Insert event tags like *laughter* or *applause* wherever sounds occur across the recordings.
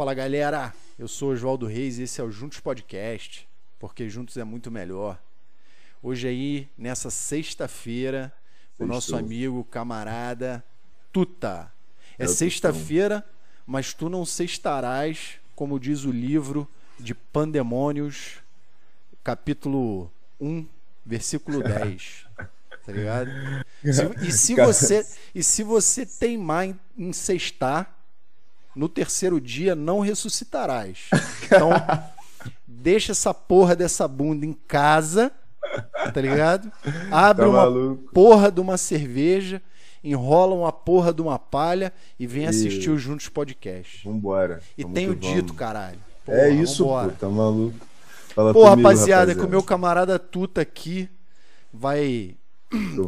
Fala galera, eu sou Oswaldo Reis e esse é o Juntos Podcast, porque juntos é muito melhor. Hoje aí, nessa sexta-feira, o nosso amigo, camarada Tuta. É, É sexta-feira, mas tu não sextarás, como diz o livro de Pandemônios, capítulo 1, versículo *laughs* 10. Tá ligado? *laughs* Se- e, se você, e se você teimar em, em sextar, no terceiro dia não ressuscitarás. Então, *laughs* deixa essa porra dessa bunda em casa, tá ligado? Abre Tá uma maluco? porra de uma cerveja, enrola uma porra de uma palha e vem E- assistir o Juntos Podcast. Vambora. E Vamos tenho vamos. dito, caralho. é Porra, isso, vambora. pô, tá maluco. Fala Pô, comigo, rapaziada, que o meu camarada Tuta aqui vai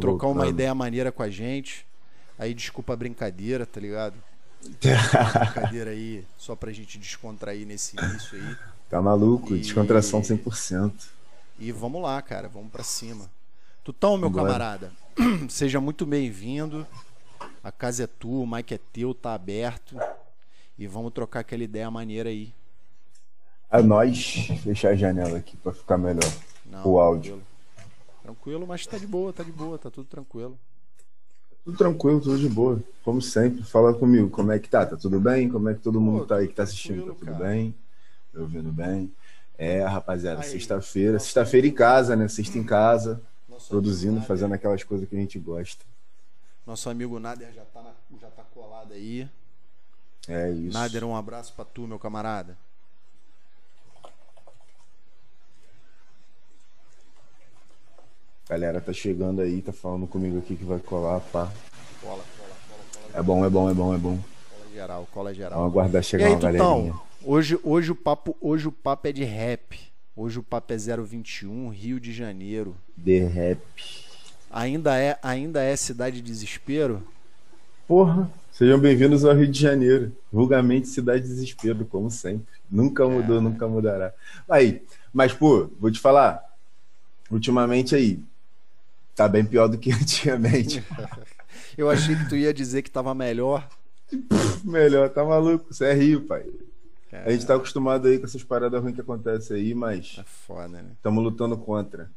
trocar uma voltando. ideia maneira com a gente. Aí desculpa a brincadeira, tá ligado? Brincadeira aí, só pra gente descontrair nesse início aí. Tá maluco, E- descontração 100%. E vamos lá, cara, vamos pra cima. Tutão, meu Vambora. camarada, *clears throat* seja muito bem-vindo. A casa é tua, o mic é teu, tá aberto. E vamos trocar aquela ideia maneira aí. A nós fechar a janela aqui pra ficar melhor. Não, O áudio. Tranquilo. Tranquilo, mas tá de boa, tá de boa, tá tudo tranquilo. Tudo tranquilo, tudo de boa. Como sempre, fala comigo. Como é que tá? Tá tudo bem? Como é que todo mundo Pô, tá aí que tá assistindo? Tá tudo cara. bem? Me ouvindo bem? É, rapaziada, sexta-feira. Sexta-feira em casa, né? Sexta em casa. Nosso Produzindo, Nader- fazendo aquelas coisas que a gente gosta. Nosso amigo Nader já tá, na- já tá colado aí. É isso. Nader, um abraço pra tu, meu camarada. Galera tá chegando aí, tá falando comigo aqui que vai colar, pá. Cola, cola, cola, cola, É bom, é bom, é bom, é bom. cola geral, cola geral. Vamos aguardar E chegar aí, uma galerinha. Tutão? Hoje, hoje, o papo, hoje o papo é de rap. Hoje o papo é 021, Rio de Janeiro. The Rap. Ainda é, ainda é cidade de desespero? Porra, sejam bem-vindos ao Rio de Janeiro. Vulgarmente Cidade de Desespero, como sempre. Nunca mudou, É. nunca mudará. Aí, mas, pô, vou te falar. Ultimamente aí, tá bem pior do que *laughs* antigamente. *laughs* Eu achei que tu ia dizer que tava melhor. Melhor, tá maluco? Você é Rio, pai. É, A gente tá acostumado aí com essas paradas ruins que acontecem aí, mas é foda, né? estamos lutando contra.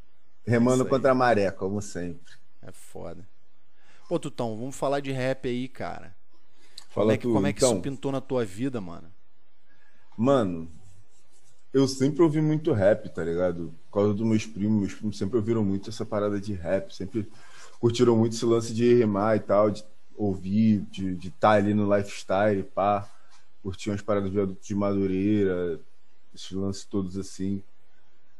Remando aí. contra a maré, como sempre. É foda. Ô, Tutão, vamos falar de rap aí, cara. Fala como é que, tu. como é que então, isso pintou na tua vida, mano? Mano, eu sempre ouvi muito rap, tá ligado? Por causa dos meus primos, meus primos sempre ouviram muito essa parada de rap, sempre curtiram muito esse lance de rimar e tal, de ouvir, de estar ali no lifestyle, pá. Curtiam as paradas de adulto de Madureira, esses lances todos assim.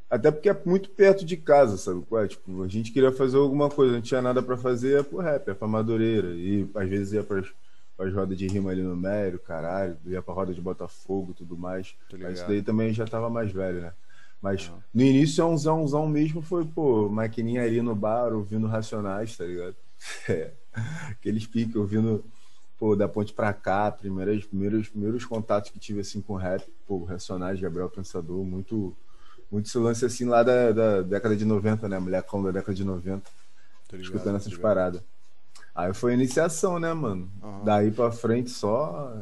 Até porque é muito perto de casa, sabe? é? Tipo, a gente queria fazer alguma coisa, não tinha nada pra fazer, ia pro rap, ia pra Madureira. E às vezes ia pras, pras rodas de rima ali no Mério, caralho, ia pra roda de Botafogo e tudo mais. Mas isso daí também já tava mais velho, né? Mas no início, é um umzão mesmo foi, pô, maquininha ali no bar, ouvindo Racionais, tá ligado? *laughs* É. Aqueles piques, ouvindo, pô, da ponte pra cá, primeiras, primeiros, primeiros contatos que tive, assim, com rap, pô, Racionais, Gabriel Pensador, muito, muito esse lance, assim, lá da, da década de 90, né? Molecão da década de 90, Tô ligado, escutando essas paradas. Aí foi a iniciação, né, mano? Aham. Daí pra frente só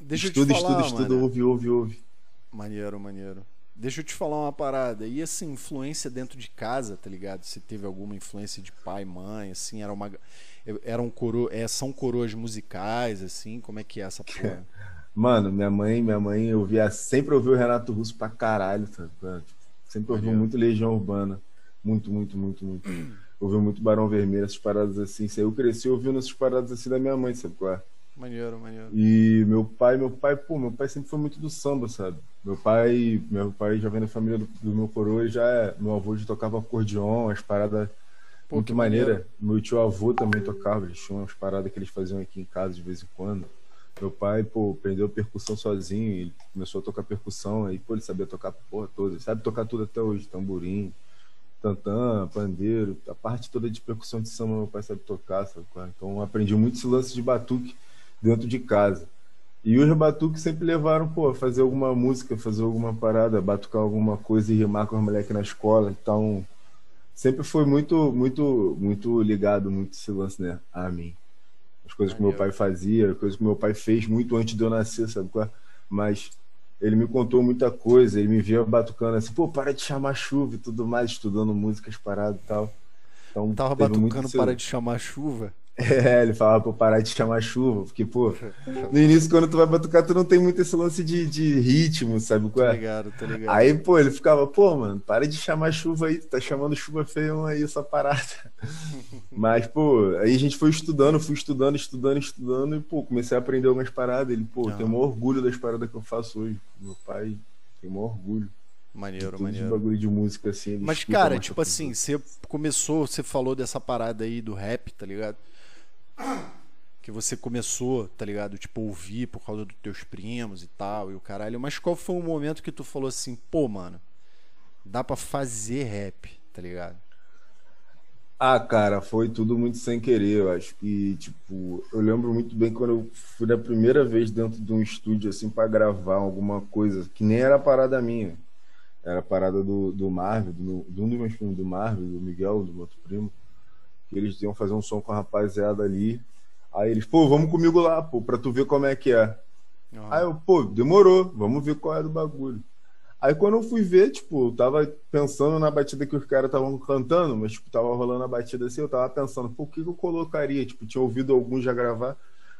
Deixa estudo, eu te falar, estudo, estudo, mano. ouve, ouve, ouve. Maneiro, maneiro. Deixa eu te falar uma parada. E essa influência dentro de casa, tá ligado? Se teve alguma influência de pai, mãe, assim, era uma. Eram coro... é, são coroas musicais, assim, como é que é essa porra? *laughs* Mano, minha mãe, minha mãe ouvia, sempre ouviu o Renato Russo pra caralho, tá? Sempre ouviu Maneiro. muito Legião Urbana. Muito, muito, muito, muito. *clears throat* ouviu muito Barão Vermelho, essas paradas assim. Isso aí Eu cresci ouvindo essas paradas assim da minha mãe, sabe qual é? Maneiro, maneiro. E meu pai, meu pai, pô, meu pai sempre foi muito do samba, sabe? Meu pai, meu pai já vem da família do, do meu coroa, e já é, meu avô já tocava acordeon, as paradas Pô, muito que maneira. maneiro. Meu tio avô também tocava, eles tinham umas paradas que eles faziam aqui em casa de vez em quando. Meu pai, pô, aprendeu percussão sozinho, ele começou a tocar percussão, aí, pô, ele sabia tocar porra toda, ele sabe tocar tudo até hoje, tamborim, tantã, pandeiro, a parte toda de percussão de samba meu pai sabe tocar, sabe? é? Então aprendi muito esse lance de batuque dentro de casa. E os batuques sempre levaram, pô, a fazer alguma música, fazer alguma parada, batucar alguma coisa e rimar com os moleques na escola. Então, sempre foi muito, muito, muito ligado, muito esse lance, né? A mim. As coisas que meu pai fazia, coisas que meu pai fez muito antes de eu nascer, sabe é? Mas ele me contou muita coisa, ele me via batucando assim, pô, para de chamar chuva e tudo mais, estudando músicas paradas e tal. Então, Tava batucando para de chamar chuva? É, ele falava pra parar de chamar chuva, porque, pô, no início, quando tu vai batucar, tu não tem muito esse lance de, de ritmo, sabe qual é? Ligado, ligado. Aí, pô, ele ficava, pô, mano, para de chamar chuva aí, tá chamando chuva feia aí, essa parada. *laughs* Mas, pô, aí a gente foi estudando, fui estudando, estudando, estudando, e, pô, comecei a aprender algumas paradas. Ele, pô, ah. tem maior orgulho das paradas que eu faço hoje. Meu pai tem maior orgulho. Maneiro, maneiro. De bagulho de música, assim. Mas, cara, tipo assim, você começou, você falou dessa parada aí do rap, tá ligado? Que você começou, tá ligado? Tipo, ouvir por causa dos teus primos e tal, e o caralho. Mas qual foi o momento que tu falou assim, pô, mano, dá pra fazer rap, tá ligado? Ah, cara, foi tudo muito sem querer, eu acho. E, tipo, eu lembro muito bem quando eu fui da primeira vez dentro de um estúdio, assim, para gravar alguma coisa, que nem era parada minha. Era parada do, do Marvel, do, do um dos meus primos, do Marvel, do Miguel, do outro primo eles iam fazer um som com a rapaziada ali. Aí eles, pô, vamos comigo lá, pô, pra tu ver como é que é. Uhum. Aí eu, pô, demorou, vamos ver qual é do bagulho. Aí quando eu fui ver, tipo, eu tava pensando na batida que os caras estavam cantando, mas, tipo, tava rolando a batida assim, eu tava pensando, pô, o que, que eu colocaria? Tipo, tinha ouvido alguns já gravar.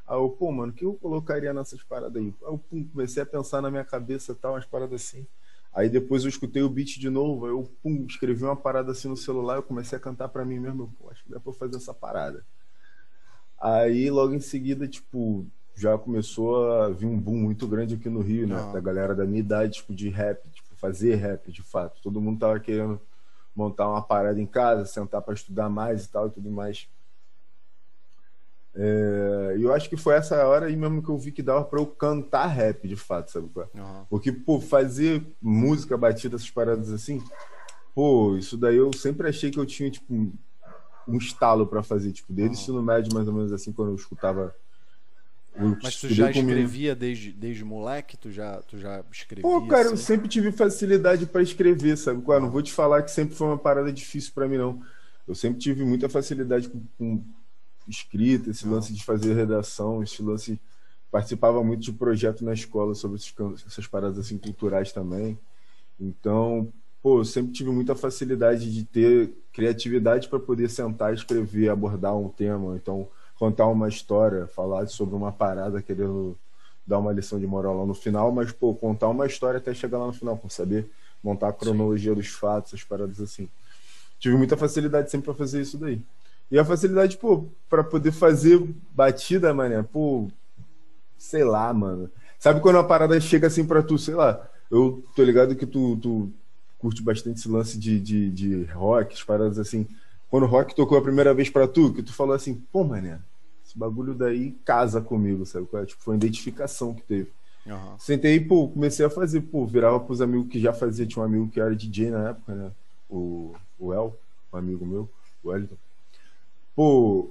Aí eu, pô, mano, o que eu colocaria nessas paradas aí? Aí eu pum, comecei a pensar na minha cabeça tal, umas paradas assim. Aí depois eu escutei o beat de novo, eu pum, escrevi uma parada assim no celular, eu comecei a cantar para mim mesmo, pô, acho que dá pra fazer essa parada. Aí logo em seguida, tipo, já começou a vir um boom muito grande aqui no Rio, né? Da galera da minha idade, tipo, de rap, tipo, fazer rap de fato. Todo mundo tava querendo montar uma parada em casa, sentar para estudar mais e tal e tudo mais. É, eu acho que foi essa hora aí mesmo que eu vi que dava para eu cantar rap de fato, sabe? Uhum. Porque, pô, fazer música batida, essas paradas assim, pô, isso daí eu sempre achei que eu tinha, tipo, um, estalo para fazer, tipo, desde uhum. ensino médio, mais ou menos assim, quando eu escutava. Eu Mas tu já escrevia desde, desde moleque? Tu já, tu já escrevia? Pô, cara, assim? eu sempre tive facilidade para escrever, sabe? Uhum. Não vou te falar que sempre foi uma parada difícil para mim, não. Eu sempre tive muita facilidade com, com escrita, esse lance de fazer redação, esse lance participava muito de projeto na escola sobre essas paradas assim culturais também. Então, pô, sempre tive muita facilidade de ter criatividade para poder sentar, escrever, abordar um tema, então contar uma história, falar sobre uma parada querendo dar uma lição de moral lá no final, mas pô, contar uma história até chegar lá no final, com saber montar a cronologia Sim. dos fatos, as paradas assim. Tive muita facilidade sempre para fazer isso daí. E a facilidade, pô, pra poder fazer batida, mané, pô, sei lá, mano. Sabe quando uma parada chega assim pra tu, sei lá, eu tô ligado que tu, tu curte bastante esse lance de, de, de rock, as paradas assim. Quando o rock tocou a primeira vez pra tu, que tu falou assim, pô, mané, esse bagulho daí casa comigo, sabe? Tipo, foi uma identificação que teve. Uhum. Sentei, pô, comecei a fazer, pô, virava pros amigos que já fazia, tinha um amigo que era DJ na época, né? O, o El, um amigo meu, o Wellington pô,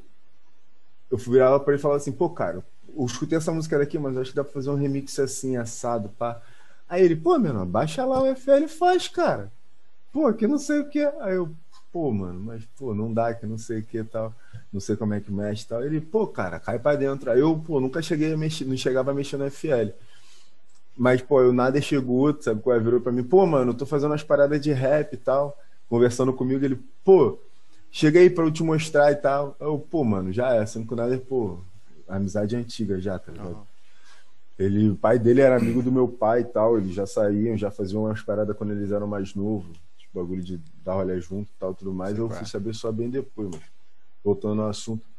eu virava pra ele e falava assim, pô, cara, eu escutei essa música daqui, mas acho que dá pra fazer um remix assim, assado, pá. Aí ele, pô, meu, baixa lá o FL e faz, cara. Pô, que não sei o que. Aí eu, pô, mano, mas, pô, não dá, que não sei o que tal. Não sei como é que mexe tal. Ele, pô, cara, cai pra dentro. Aí eu, pô, nunca cheguei a mexer, não chegava a mexer no FL. Mas, pô, eu nada chegou, sabe qual é? Virou pra mim, pô, mano, eu tô fazendo umas paradas de rap e tal. Conversando comigo, ele, pô, Cheguei pra eu te mostrar e tal. Eu, pô, mano, já é. Sendo que nada, pô, amizade é antiga já, tá ligado? Uhum. Ele, o pai dele era amigo do meu pai e tal. Eles já saíam, já faziam umas paradas quando eles eram mais novos. Tipo, bagulho de dar rolê junto e tal, tudo mais. Eu fui saber só bem depois, mas voltando ao assunto.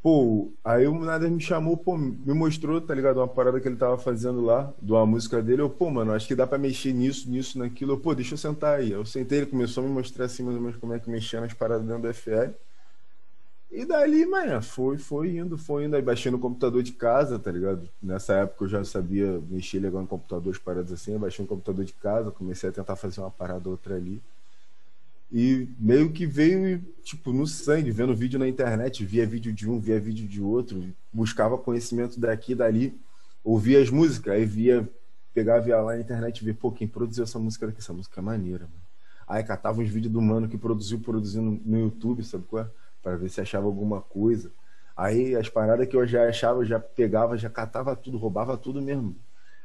Pô, aí o Nader me chamou, pô, me mostrou, tá ligado? Uma parada que ele tava fazendo lá, de uma música dele. Eu, pô, mano, acho que dá pra mexer nisso, nisso, naquilo. Eu, pô, deixa eu sentar aí. Eu sentei, ele começou a me mostrar assim mais ou menos como é que mexia nas paradas dentro do FL. E dali, mano, foi, foi indo, foi indo. Aí baixei no computador de casa, tá ligado? Nessa época eu já sabia mexer legal no computador, as paradas assim. baixei no computador de casa, comecei a tentar fazer uma parada outra ali. E meio que veio, tipo, no sangue, vendo vídeo na internet, via vídeo de um, via vídeo de outro, buscava conhecimento daqui e dali, ouvia as músicas, aí via, pegava ia lá na internet e via, pô, quem produziu essa música daqui? Essa música é maneira, mano. Aí catava uns vídeos do mano que produziu, produzindo no YouTube, sabe qual é? Pra ver se achava alguma coisa. Aí as paradas que eu já achava, eu já pegava, já catava tudo, roubava tudo mesmo.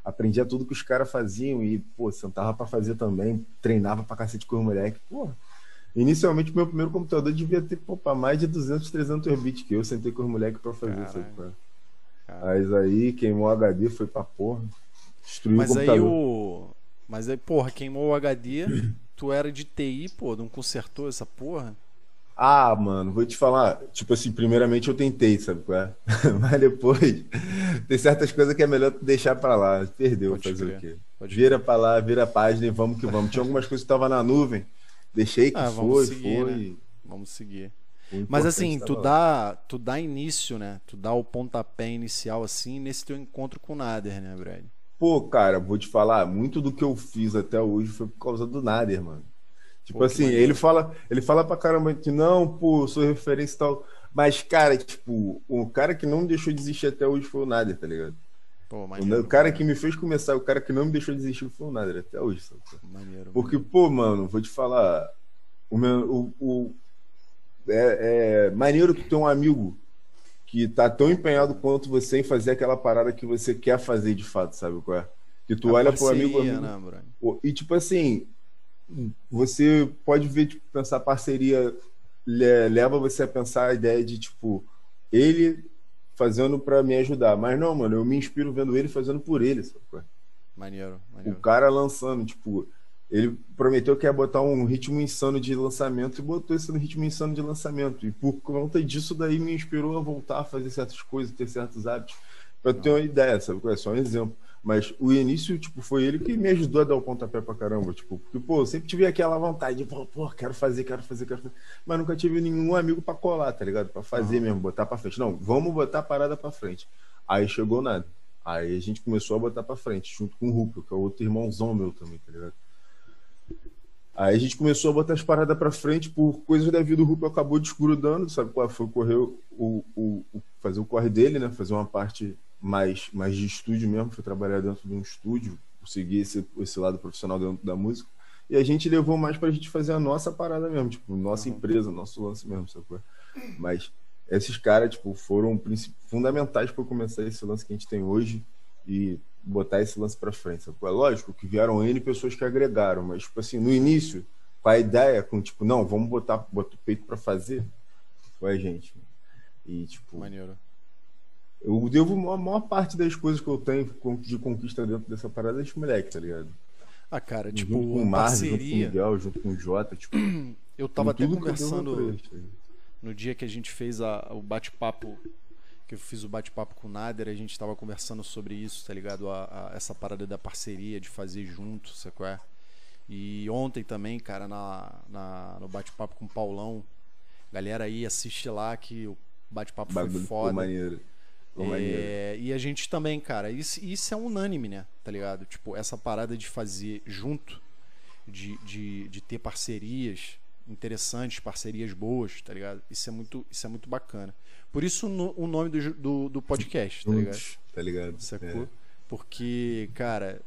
aprendia tudo que os caras faziam e, pô, sentava para fazer também, treinava pra cacete com os moleques. Pô, inicialmente meu primeiro computador devia ter, pra mais de 200, 300 bits, que eu sentei com os moleques pra fazer, sabe? Mas aí queimou o HD, foi pra porra. Destruiu Mas o computador. aí o. Mas aí, porra, queimou o HD, *clears throat* tu era de TI, pô, não consertou essa porra? Ah, mano, vou te falar. Tipo assim, primeiramente eu tentei, sabe qual é? *laughs* Mas depois tem certas coisas que é melhor deixar pra lá. Perdeu, Pode fazer crer, o quê? pode Vira pra lá, vira a página e vamos que vamos. Tinha algumas coisas que estavam na nuvem. Deixei que Ah, foi, seguir, foi. né? Vamos seguir. Mas assim, tava tu dá, tu dá início, né? Tu dá o pontapé inicial assim nesse teu encontro com o Nader, né, Brad? Pô, cara, vou te falar, muito do que eu fiz até hoje foi por causa do Nader, mano. Tipo Pô, assim, ele fala, ele fala pra caramba que não, pô, sou referência e tal. Mas, cara, tipo, o cara que não deixou desistir até hoje foi o Nader, tá ligado? Pô, O, maneiro. o cara que me fez começar, o cara que não me deixou desistir foi o Nader até hoje, sabe? Maneiro. Porque, maneiro. pô, mano, vou te falar, o meu, o, o- é, é maneiro tu ter um amigo que tá tão empenhado quanto você em fazer aquela parada que você quer fazer de fato, sabe qual é? Que tu A olha pro amigo, parceria, amigo né, E tipo assim, você pode ver, tipo, pensar parceria le- leva você a pensar a ideia de, tipo, ele fazendo pra me ajudar. Mas não, mano, eu me inspiro vendo ele fazendo por ele, sabe? é? Maneiro, O maneiro. cara lançando, tipo, ele prometeu que ia botar um ritmo insano de lançamento e botou esse ritmo insano de lançamento. E por conta disso daí me inspirou a voltar a fazer certas coisas, ter certos hábitos. Pra ter uma ideia, sabe? qual É só um exemplo. Mas o início, tipo, foi ele que me ajudou a dar o pontapé pra caramba. Tipo, porque, pô, eu sempre tive aquela vontade de, pô, pô, quero fazer, quero fazer, quero fazer. Mas nunca tive nenhum amigo pra colar, tá ligado? Pra fazer mesmo, botar pra frente. Não, vamos botar a parada pra frente. Aí chegou nada. Aí a gente começou a botar pra frente, junto com o Rupio, que é outro irmãozão meu também, tá ligado? Aí a gente começou a botar as paradas pra frente por coisas da vida. O Rupio acabou desgrudando, sabe qual foi? Correr o, o, o- fazer o corre dele, né? Fazer uma parte mais, mais de estúdio mesmo. Foi trabalhar dentro de um estúdio, seguir esse, esse lado profissional dentro da música. E a gente levou mais pra gente fazer a nossa parada mesmo, tipo, nossa empresa, nosso lance mesmo, é? Mas esses caras, tipo, foram fundamentais para começar esse lance que a gente tem hoje e botar esse lance para frente. Sabe? qual É lógico que vieram N pessoas que agregaram, mas, tipo assim, no início, com a ideia, com tipo, não, vamos botar, botar o peito para fazer, foi a gente. E, tipo, Maneiro. Eu devo a maior parte das coisas que eu tenho de conquista dentro dessa parada é esse moleque, tá ligado? Ah, cara, tipo, junto com o Marvin, junto com o. Miguel, junto com o Jota, tipo, *clears throat* Eu tava até conversando. eles, tá no dia que a gente fez a- o bate-papo, que eu fiz o bate-papo com o Nader, a gente tava conversando sobre isso, tá ligado? A, a- essa parada da parceria, de fazer junto, sabe qual é? E ontem também, cara, na, na- no bate-papo com o Paulão, galera aí assiste lá que o bate-papo foi foda. maneiro. É, e a gente também, cara, isso, isso é unânime, né? Tá ligado? Tipo, essa parada de fazer junto, de, de, de ter parcerias interessantes, parcerias boas, tá ligado? Isso é muito, isso é muito bacana. Por isso no- o nome do, do, do podcast, tá ligado? Tá ligado? Sacou? É. Porque, cara,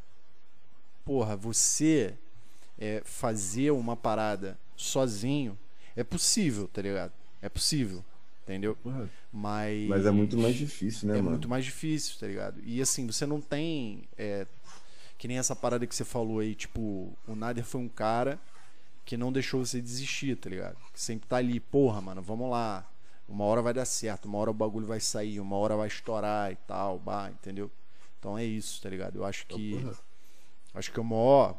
porra, você é, fazer uma parada sozinho é possível, tá ligado? É possível, entendeu? Porra, Mas, Mas é muito mais difícil, né, é mano? muito mais difícil, tá ligado? E assim, você não tem. é, que nem essa parada que você falou aí, tipo, o Nader foi um cara que não deixou você desistir, tá ligado? Que sempre tá ali, porra, mano, vamos lá. Uma hora vai dar certo, uma hora o bagulho vai sair, uma hora vai estourar e tal, bah, entendeu? Então é isso, tá ligado? Eu acho que. porra. Acho que é o maior.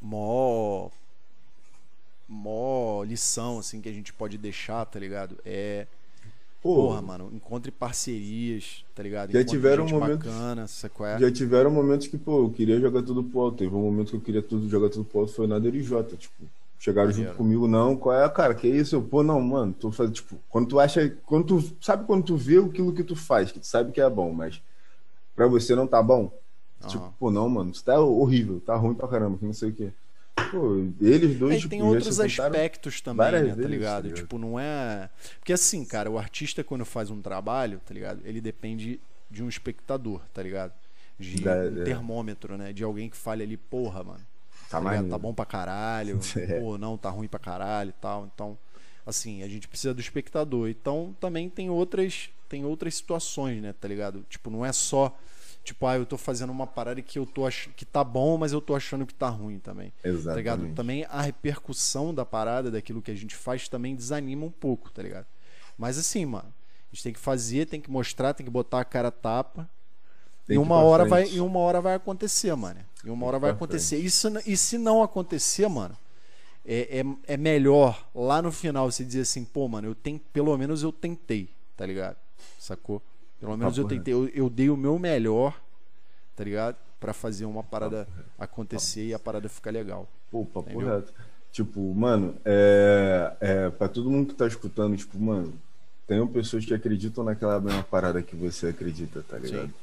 maior. Maior lição, assim, que a gente pode deixar, tá ligado? É. Pô, Porra, mano, encontre parcerias, tá ligado? Já Encontre tiveram momentos- bacana? É? já tiveram momentos que, pô, eu queria jogar tudo pro alto. Teve um momento que eu queria tudo, jogar tudo pro alto, foi na Jota, tipo. Chegaram Maneiro. junto comigo, não, qual é, cara, que isso? Eu, pô, não, mano, tô fazendo, tipo, quando tu acha, quando tu, sabe quando tu vê aquilo que tu faz, que tu sabe que é bom, mas pra você não tá bom? Tipo, Aham. pô, não, mano, isso tá horrível, tá ruim pra caramba, que não sei o quê. Pô, eles dois, É, tipo, tem outros aspectos também, né, tá ligado? tá ligado? Tipo, não é. Porque assim, cara, o artista quando faz um trabalho, tá ligado? Ele depende de um espectador, tá ligado? De Da- um é. termômetro, né? De alguém que fale ali, porra, mano. Tá Tá, tá bom pra caralho, *laughs* É. pô, não, tá ruim pra caralho e tal. Então, assim, a gente precisa do espectador. Então, também tem outras, tem outras situações, né, tá ligado? Tipo, não é só Tipo, ah, eu tô fazendo uma parada que eu tô ach... que tá bom, mas eu tô achando que tá ruim também. Exatamente. Tá ligado? Também a repercussão da parada, daquilo que a gente faz, também desanima um pouco, tá ligado? Mas assim, mano, a gente tem que fazer, tem que mostrar, tem que botar a cara tapa. Tem e uma hora vai, e uma hora vai acontecer, mano. E uma hora vai acontecer. E se, e se não acontecer, mano, é, é, é melhor lá no final você dizer assim, pô, mano, eu tenho, pelo menos eu tentei, tá ligado? Sacou? Pelo menos eu Papo tentei, eu, eu dei o meu melhor, tá ligado? Pra fazer uma parada acontecer e a parada ficar legal. Pô, papo Entendeu? reto. Tipo, mano, é, é, pra todo mundo que tá escutando, tipo, mano, tem pessoas que acreditam naquela mesma parada que você acredita, tá ligado? Sim.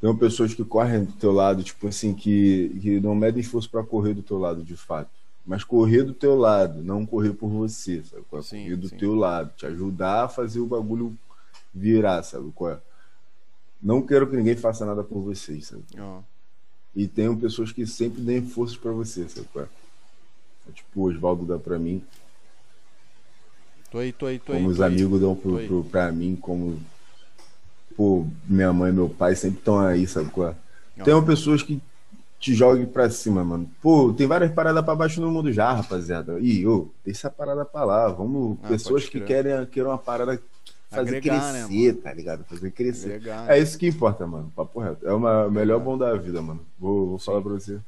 Tem pessoas que correm do teu lado, tipo assim, que, que não medem esforço pra correr do teu lado, de fato. Mas correr do teu lado, não correr por você, sabe? é? Sim, correr do sim. teu lado, te ajudar a fazer o bagulho virar, sabe? qual é? Não quero que ninguém faça nada por vocês, sabe? Ó, E tenham pessoas que sempre deem forças pra você, sabe? qual é? Tipo, o Oswaldo dá pra mim, tô aí, tô aí, tô aí. como os tô aí. amigos dão pro, pro, pra mim, como pô, minha mãe e meu pai sempre estão aí, sabe qual é? Tem pessoas que te joguem pra cima, mano. Pô, tem várias paradas pra baixo no mundo já, rapaziada. Ih, ô, deixa essa parada pra lá. Vamos, Ah, pessoas que querem, querem uma parada fazer Agregar, né, crescer, tá ligado? Fazer crescer. Agregar, É né? isso que importa, mano. Papo reto. É uma o melhor bom da vida, mano. Vou, vou falar pra você.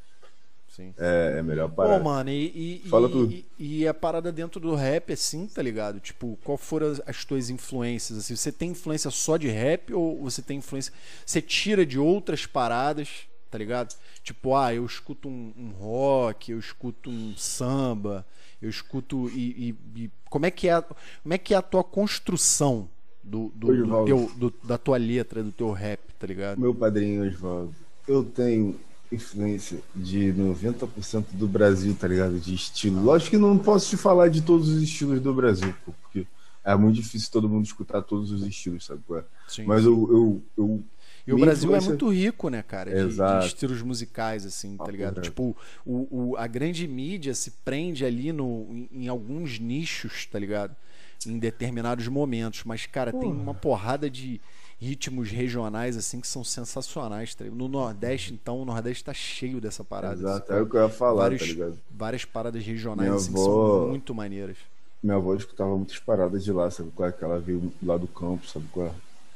Sim. É, é melhor Pô, parada. mano, e, e, Fala e, tudo. e, e a parada dentro do rap, assim, tá ligado? Tipo, qual foram as, as tuas influências? Assim, você tem influência só de rap ou você tem influência. Você tira de outras paradas, tá ligado? Tipo, ah, eu escuto um, um rock, eu escuto um samba, eu escuto. E, e- e como, é que é, a- como é que é a tua construção do, do, do teu, do- da tua letra, do teu rap, tá ligado? Meu padrinho Oswaldo, eu tenho influência de 90% do Brasil, tá ligado? De estilo. Lógico que não posso te falar de todos os estilos do Brasil, porque é muito difícil todo mundo escutar todos os estilos, sabe? é? Sim. Mas eu, eu, eu E o Brasil influência- é muito rico, né, cara? De, de estilos musicais, assim, tá Papo ligado? reto. Tipo, o, o- a grande mídia se prende ali no, em, em alguns nichos, tá ligado? Em determinados momentos. Mas, cara, tem uma porrada de ritmos regionais, assim, que são sensacionais. Tá ligado? No Nordeste, então, o Nordeste tá cheio dessa parada. Exato, assim, é o que eu ia falar, vários, tá ligado? várias paradas regionais, Minha assim, que avó- são muito maneiras. Minha avó escutava muitas paradas de lá, sabe qual é? Que ela veio lá do campo, sabe qual é?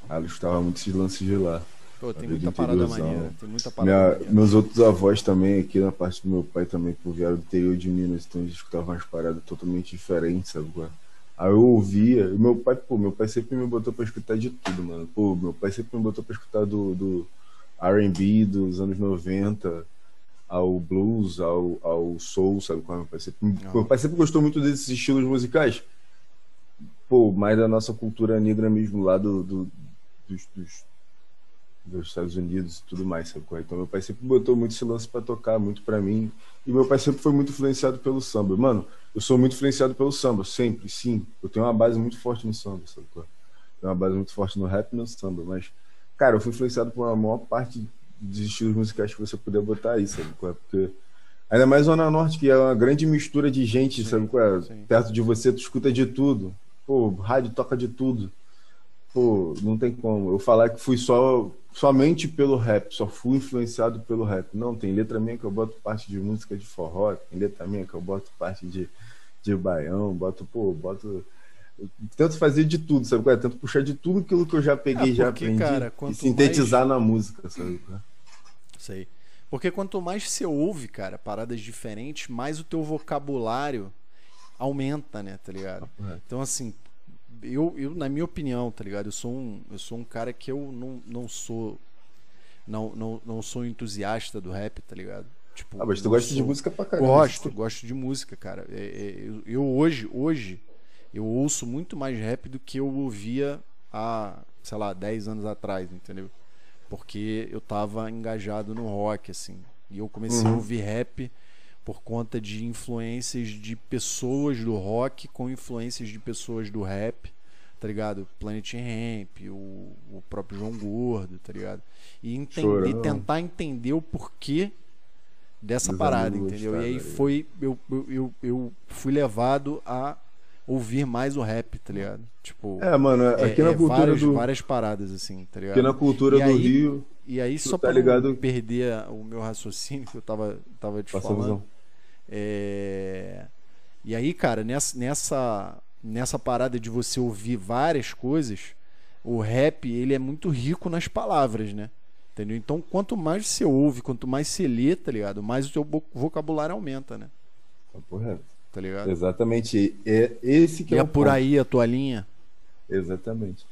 Ela escutava muitos lances de lá. Pô, tem muita parada maneira. Tem muita parada Minha- maneira. meus outros avós também, aqui na parte do meu pai também, pô, vieram do interior de Minas, então eles escutavam umas paradas totalmente diferentes, sabe? Aí eu ouvia, e meu pai, pô, meu pai sempre me botou pra escutar de tudo, mano. Pô, meu pai sempre me botou pra escutar do, do R&B dos anos 90, ao blues, ao, ao soul, sabe? qual é? Meu pai, sempre, Ah. meu pai sempre gostou muito desses estilos musicais. Pô, mais da nossa cultura negra mesmo, lá do, do- dos, dos, dos Estados Unidos e tudo mais, sabe? qual é? Então meu pai sempre botou muito esse lance pra tocar, muito pra mim. E meu pai sempre foi muito influenciado pelo samba. Mano, eu sou muito influenciado pelo samba, sempre, sim. Eu tenho uma base muito forte no samba, sabe? qual é? Tenho uma base muito forte no rap e no samba, mas, cara, eu fui influenciado por uma maior parte dos estilos musicais que você puder botar aí, sabe? qual é? Porque. Ainda mais Zona Norte, que é uma grande mistura de gente, Sim, sabe qual. Perto de você, tu escuta de tudo. Pô, rádio toca de tudo. Pô, não tem como. Eu falar que fui só somente pelo rap, só fui influenciado pelo rap. Não, tem letra minha que eu boto parte de música de forró, tem letra minha que eu boto parte de, de baião, boto, pô, boto. eu tento fazer de tudo, sabe qual é? Tento puxar de tudo aquilo que eu já peguei, É, já porque, aprendi cara, e sintetizar na música, sabe? é? Sei. Porque quanto mais você ouve, cara, paradas diferentes, mais o teu vocabulário aumenta, né, tá ligado? É. Então, assim, eu, eu, na minha opinião, tá ligado? Eu sou um, eu sou um cara que eu não, não sou. Não, não, não sou entusiasta do rap, tá ligado? Tipo, Ah, mas tu gosta de sou- música pra caramba. Gosto, gosto de música, cara. É, é, eu, eu hoje, hoje, eu ouço muito mais rap do que eu ouvia há, sei lá, 10 anos atrás, entendeu? Porque eu tava engajado no rock, assim. E eu comecei a Uhum. ouvir rap por conta de influências de pessoas do rock com influências de pessoas do rap, tá ligado? Planet Ramp, o, o próprio João Gordo, tá ligado? E entender, tentar entender o porquê dessa Dos parada, entendeu? E aí ligado? foi. Eu, eu, eu, fui levado a ouvir mais o rap, tá ligado? Tipo. É, mano, é- aqui na é cultura várias, do. várias paradas, assim, tá ligado? Aqui na cultura E do aí- Rio. e aí, só tá pra ligado? não perder o meu raciocínio que eu tava, tava te Passa falando. visão. É, E aí, cara, nessa, nessa, nessa parada de você ouvir várias coisas, o rap ele é muito rico nas palavras, né? Entendeu? Então, quanto mais você ouve, quanto mais você lê, tá ligado? Mais o vo- vocabulário aumenta, né? Reto. Tá ligado? Exatamente. É esse que E é é por ponto. aí a tua linha. Exatamente.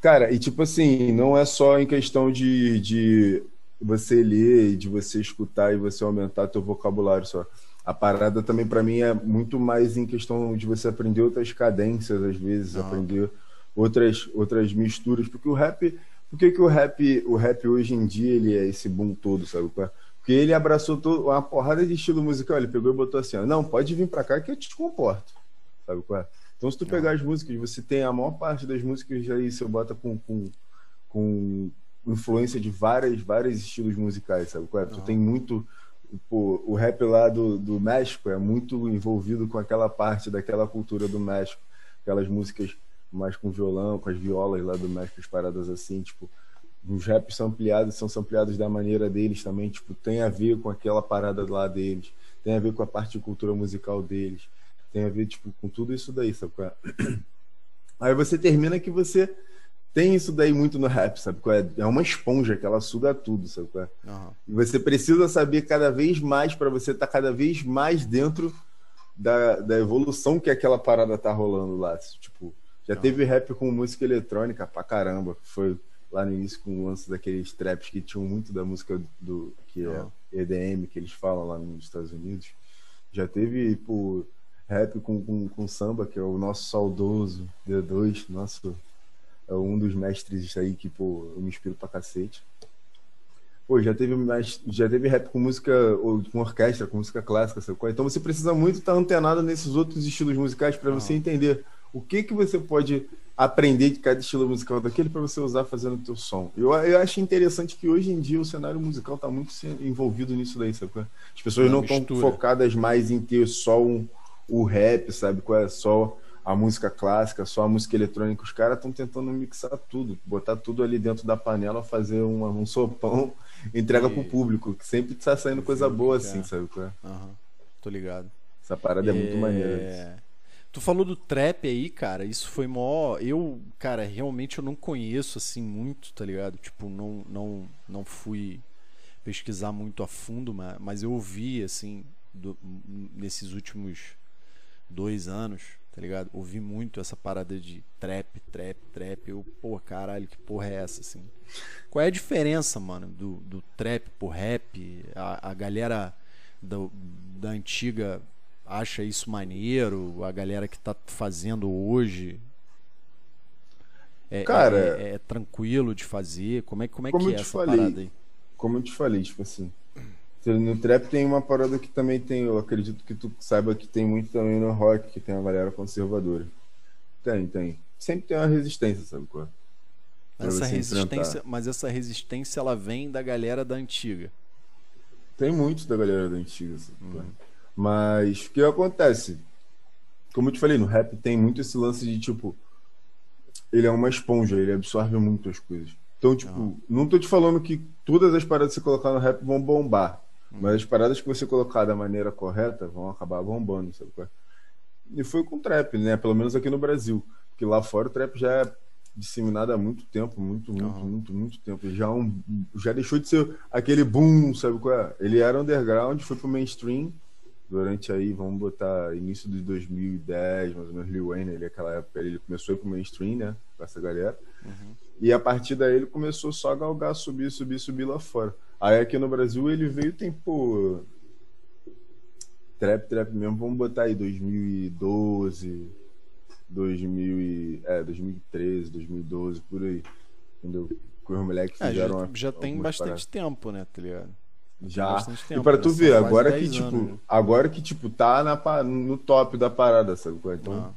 Cara, e tipo assim, não é só em questão de, de você ler de você escutar e você aumentar teu vocabulário só. A parada também pra mim é muito mais em questão de você aprender outras cadências às vezes, Ah. aprender outras outras misturas, porque o rap, por que que o rap, o rap hoje em dia ele é esse boom todo, sabe? qual? Porque ele abraçou todo, uma porrada de estilo musical, ele pegou e botou assim, ó, não, pode vir pra cá que eu te comporto. Sabe qual é? Então, se tu pegar as músicas, você tem a maior parte das músicas aí, você bota com, com, com influência de várias, vários estilos musicais, sabe? qual é? Tu tem muito. Pô, o rap lá do, do México é muito envolvido com aquela parte daquela cultura do México, aquelas músicas mais com violão, com as violas lá do México, as paradas assim, tipo, os raps são ampliados, são ampliados da maneira deles também, tipo, tem a ver com aquela parada lá deles, tem a ver com a parte de cultura musical deles, tem a ver, tipo, com tudo isso daí, sabe? é? *clears throat* Aí você termina que você tem isso daí muito no rap, sabe? qual é? É uma esponja que ela suga tudo, sabe? qual é? Aham. E você precisa saber cada vez mais para você estar cada vez mais dentro da, da evolução que aquela parada tá rolando lá. Tipo, já Não. teve rap com música eletrônica pra caramba. Foi lá no início com o lance daqueles traps que tinham muito da música do que é. EDM, que eles falam lá nos Estados Unidos. Já teve, pô, rap com, com, com samba, que é o nosso saudoso D2, nosso é um dos mestres aí que, pô, eu me inspiro pra cacete. Pô, já teve, já teve rap com música, ou com orquestra, com música clássica, sabe? qual é? Então você precisa muito estar antenado nesses outros estilos musicais para você Ah. entender o que que você pode aprender de cada estilo musical daquele para você usar fazendo o teu som. Eu, eu acho interessante que hoje em dia o cenário musical está muito envolvido nisso daí, sabe? qual é? As pessoas Na não estão focadas mais em ter só um, o rap, sabe? Qual é? Só a música clássica, só a música eletrônica. Os caras estão tentando mixar tudo, botar tudo ali dentro da panela, fazer uma- um sopão, *laughs* entrega E- pro público, que sempre tá saindo coisa boa que assim, é. sabe? qual é? Aham. Tô ligado. Essa parada é, muito maneira. É, Tu falou do trap aí, cara. Isso foi mó. Eu, cara, realmente eu não conheço assim muito, tá ligado? Tipo, não, não, não fui pesquisar muito a fundo, ma- mas eu ouvi assim do- nesses últimos dois anos, tá ligado? Ouvi muito essa parada de trap, trap, trap. Eu, pô, caralho, que porra é essa, assim? Qual é a diferença, mano, do, do trap pro rap? A, a galera do- da antiga acha isso maneiro? A galera que tá fazendo hoje é, Cara- é, é tranquilo de fazer? Como é, como é Como que é essa falei, parada aí? Como eu te falei, tipo assim. No trap tem uma parada que também tem, eu acredito que tu saiba que tem muito também no rock, que tem uma galera conservadora. Tem, tem. Sempre tem uma resistência, sabe qual é? Essa resistência, enfrentar. mas essa resistência ela vem da galera da antiga. Tem muito da galera da antiga, sabe Uhum. qual é? Mas o que acontece? Como eu te falei, no rap tem muito esse lance de tipo. Ele é uma esponja, ele absorve muito as coisas. Então, tipo, Ah. não tô te falando que todas as paradas que você colocar no rap vão bombar. Uhum. Mas as paradas que você colocar da maneira correta vão acabar bombando, sabe qual é? E foi com trap, né? Pelo menos aqui no Brasil. Porque lá fora o trap já é disseminado há muito tempo, muito, muito, Aham. muito, muito tempo. Já, é um, já deixou de ser aquele boom, sabe qual é? Ele era underground, foi pro mainstream durante aí, vamos botar início de 2010, mais ou menos, Lil Wayne, ele aquela época ele começou a ir pro mainstream, né? Com essa galera. Uhum. E a partir daí ele começou só a galgar, subir, subir, subir lá fora. Aí aqui no Brasil ele veio tem, pô. Trap, trap mesmo, vamos botar aí 2012, 2000 e, é, 2013, 2012, por aí. Entendeu? Com os moleques É, já, fizeram uma- já tem bastante paradas. tempo, né, tá ligado? Já. bastante E tempo, pra né? tu ver, agora que 10 tipo, anos, né? agora que tipo tá na, no top da parada, sabe? é? Então, Ah.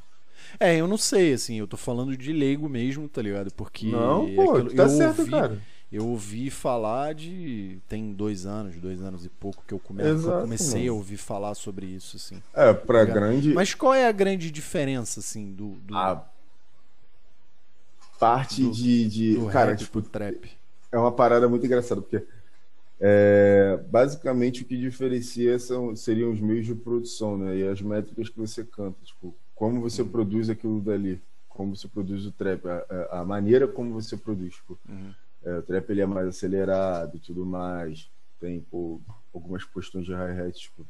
É, eu não sei, assim, eu tô falando de leigo mesmo, tá ligado? Porque. não, pô, aquilo- tu tá certo, ouvi, cara. Eu ouvi falar de. Tem dois anos, dois anos e pouco que eu, come... eu comecei a ouvir falar sobre isso, assim. É, pra Ligado? grande Mas qual é a grande diferença, assim, do. do a parte do- de, de do cara, rap tipo, trap? é uma parada muito engraçada, porque é, basicamente o que diferencia são, seriam os meios de produção, né? E as métricas que você canta, tipo, como você produz aquilo dali, como você produz o trap, a, a maneira como você produz, tipo, uhum. É, o trap ele é mais acelerado e tudo mais, tem pô, algumas questões de hi-hat, tipo,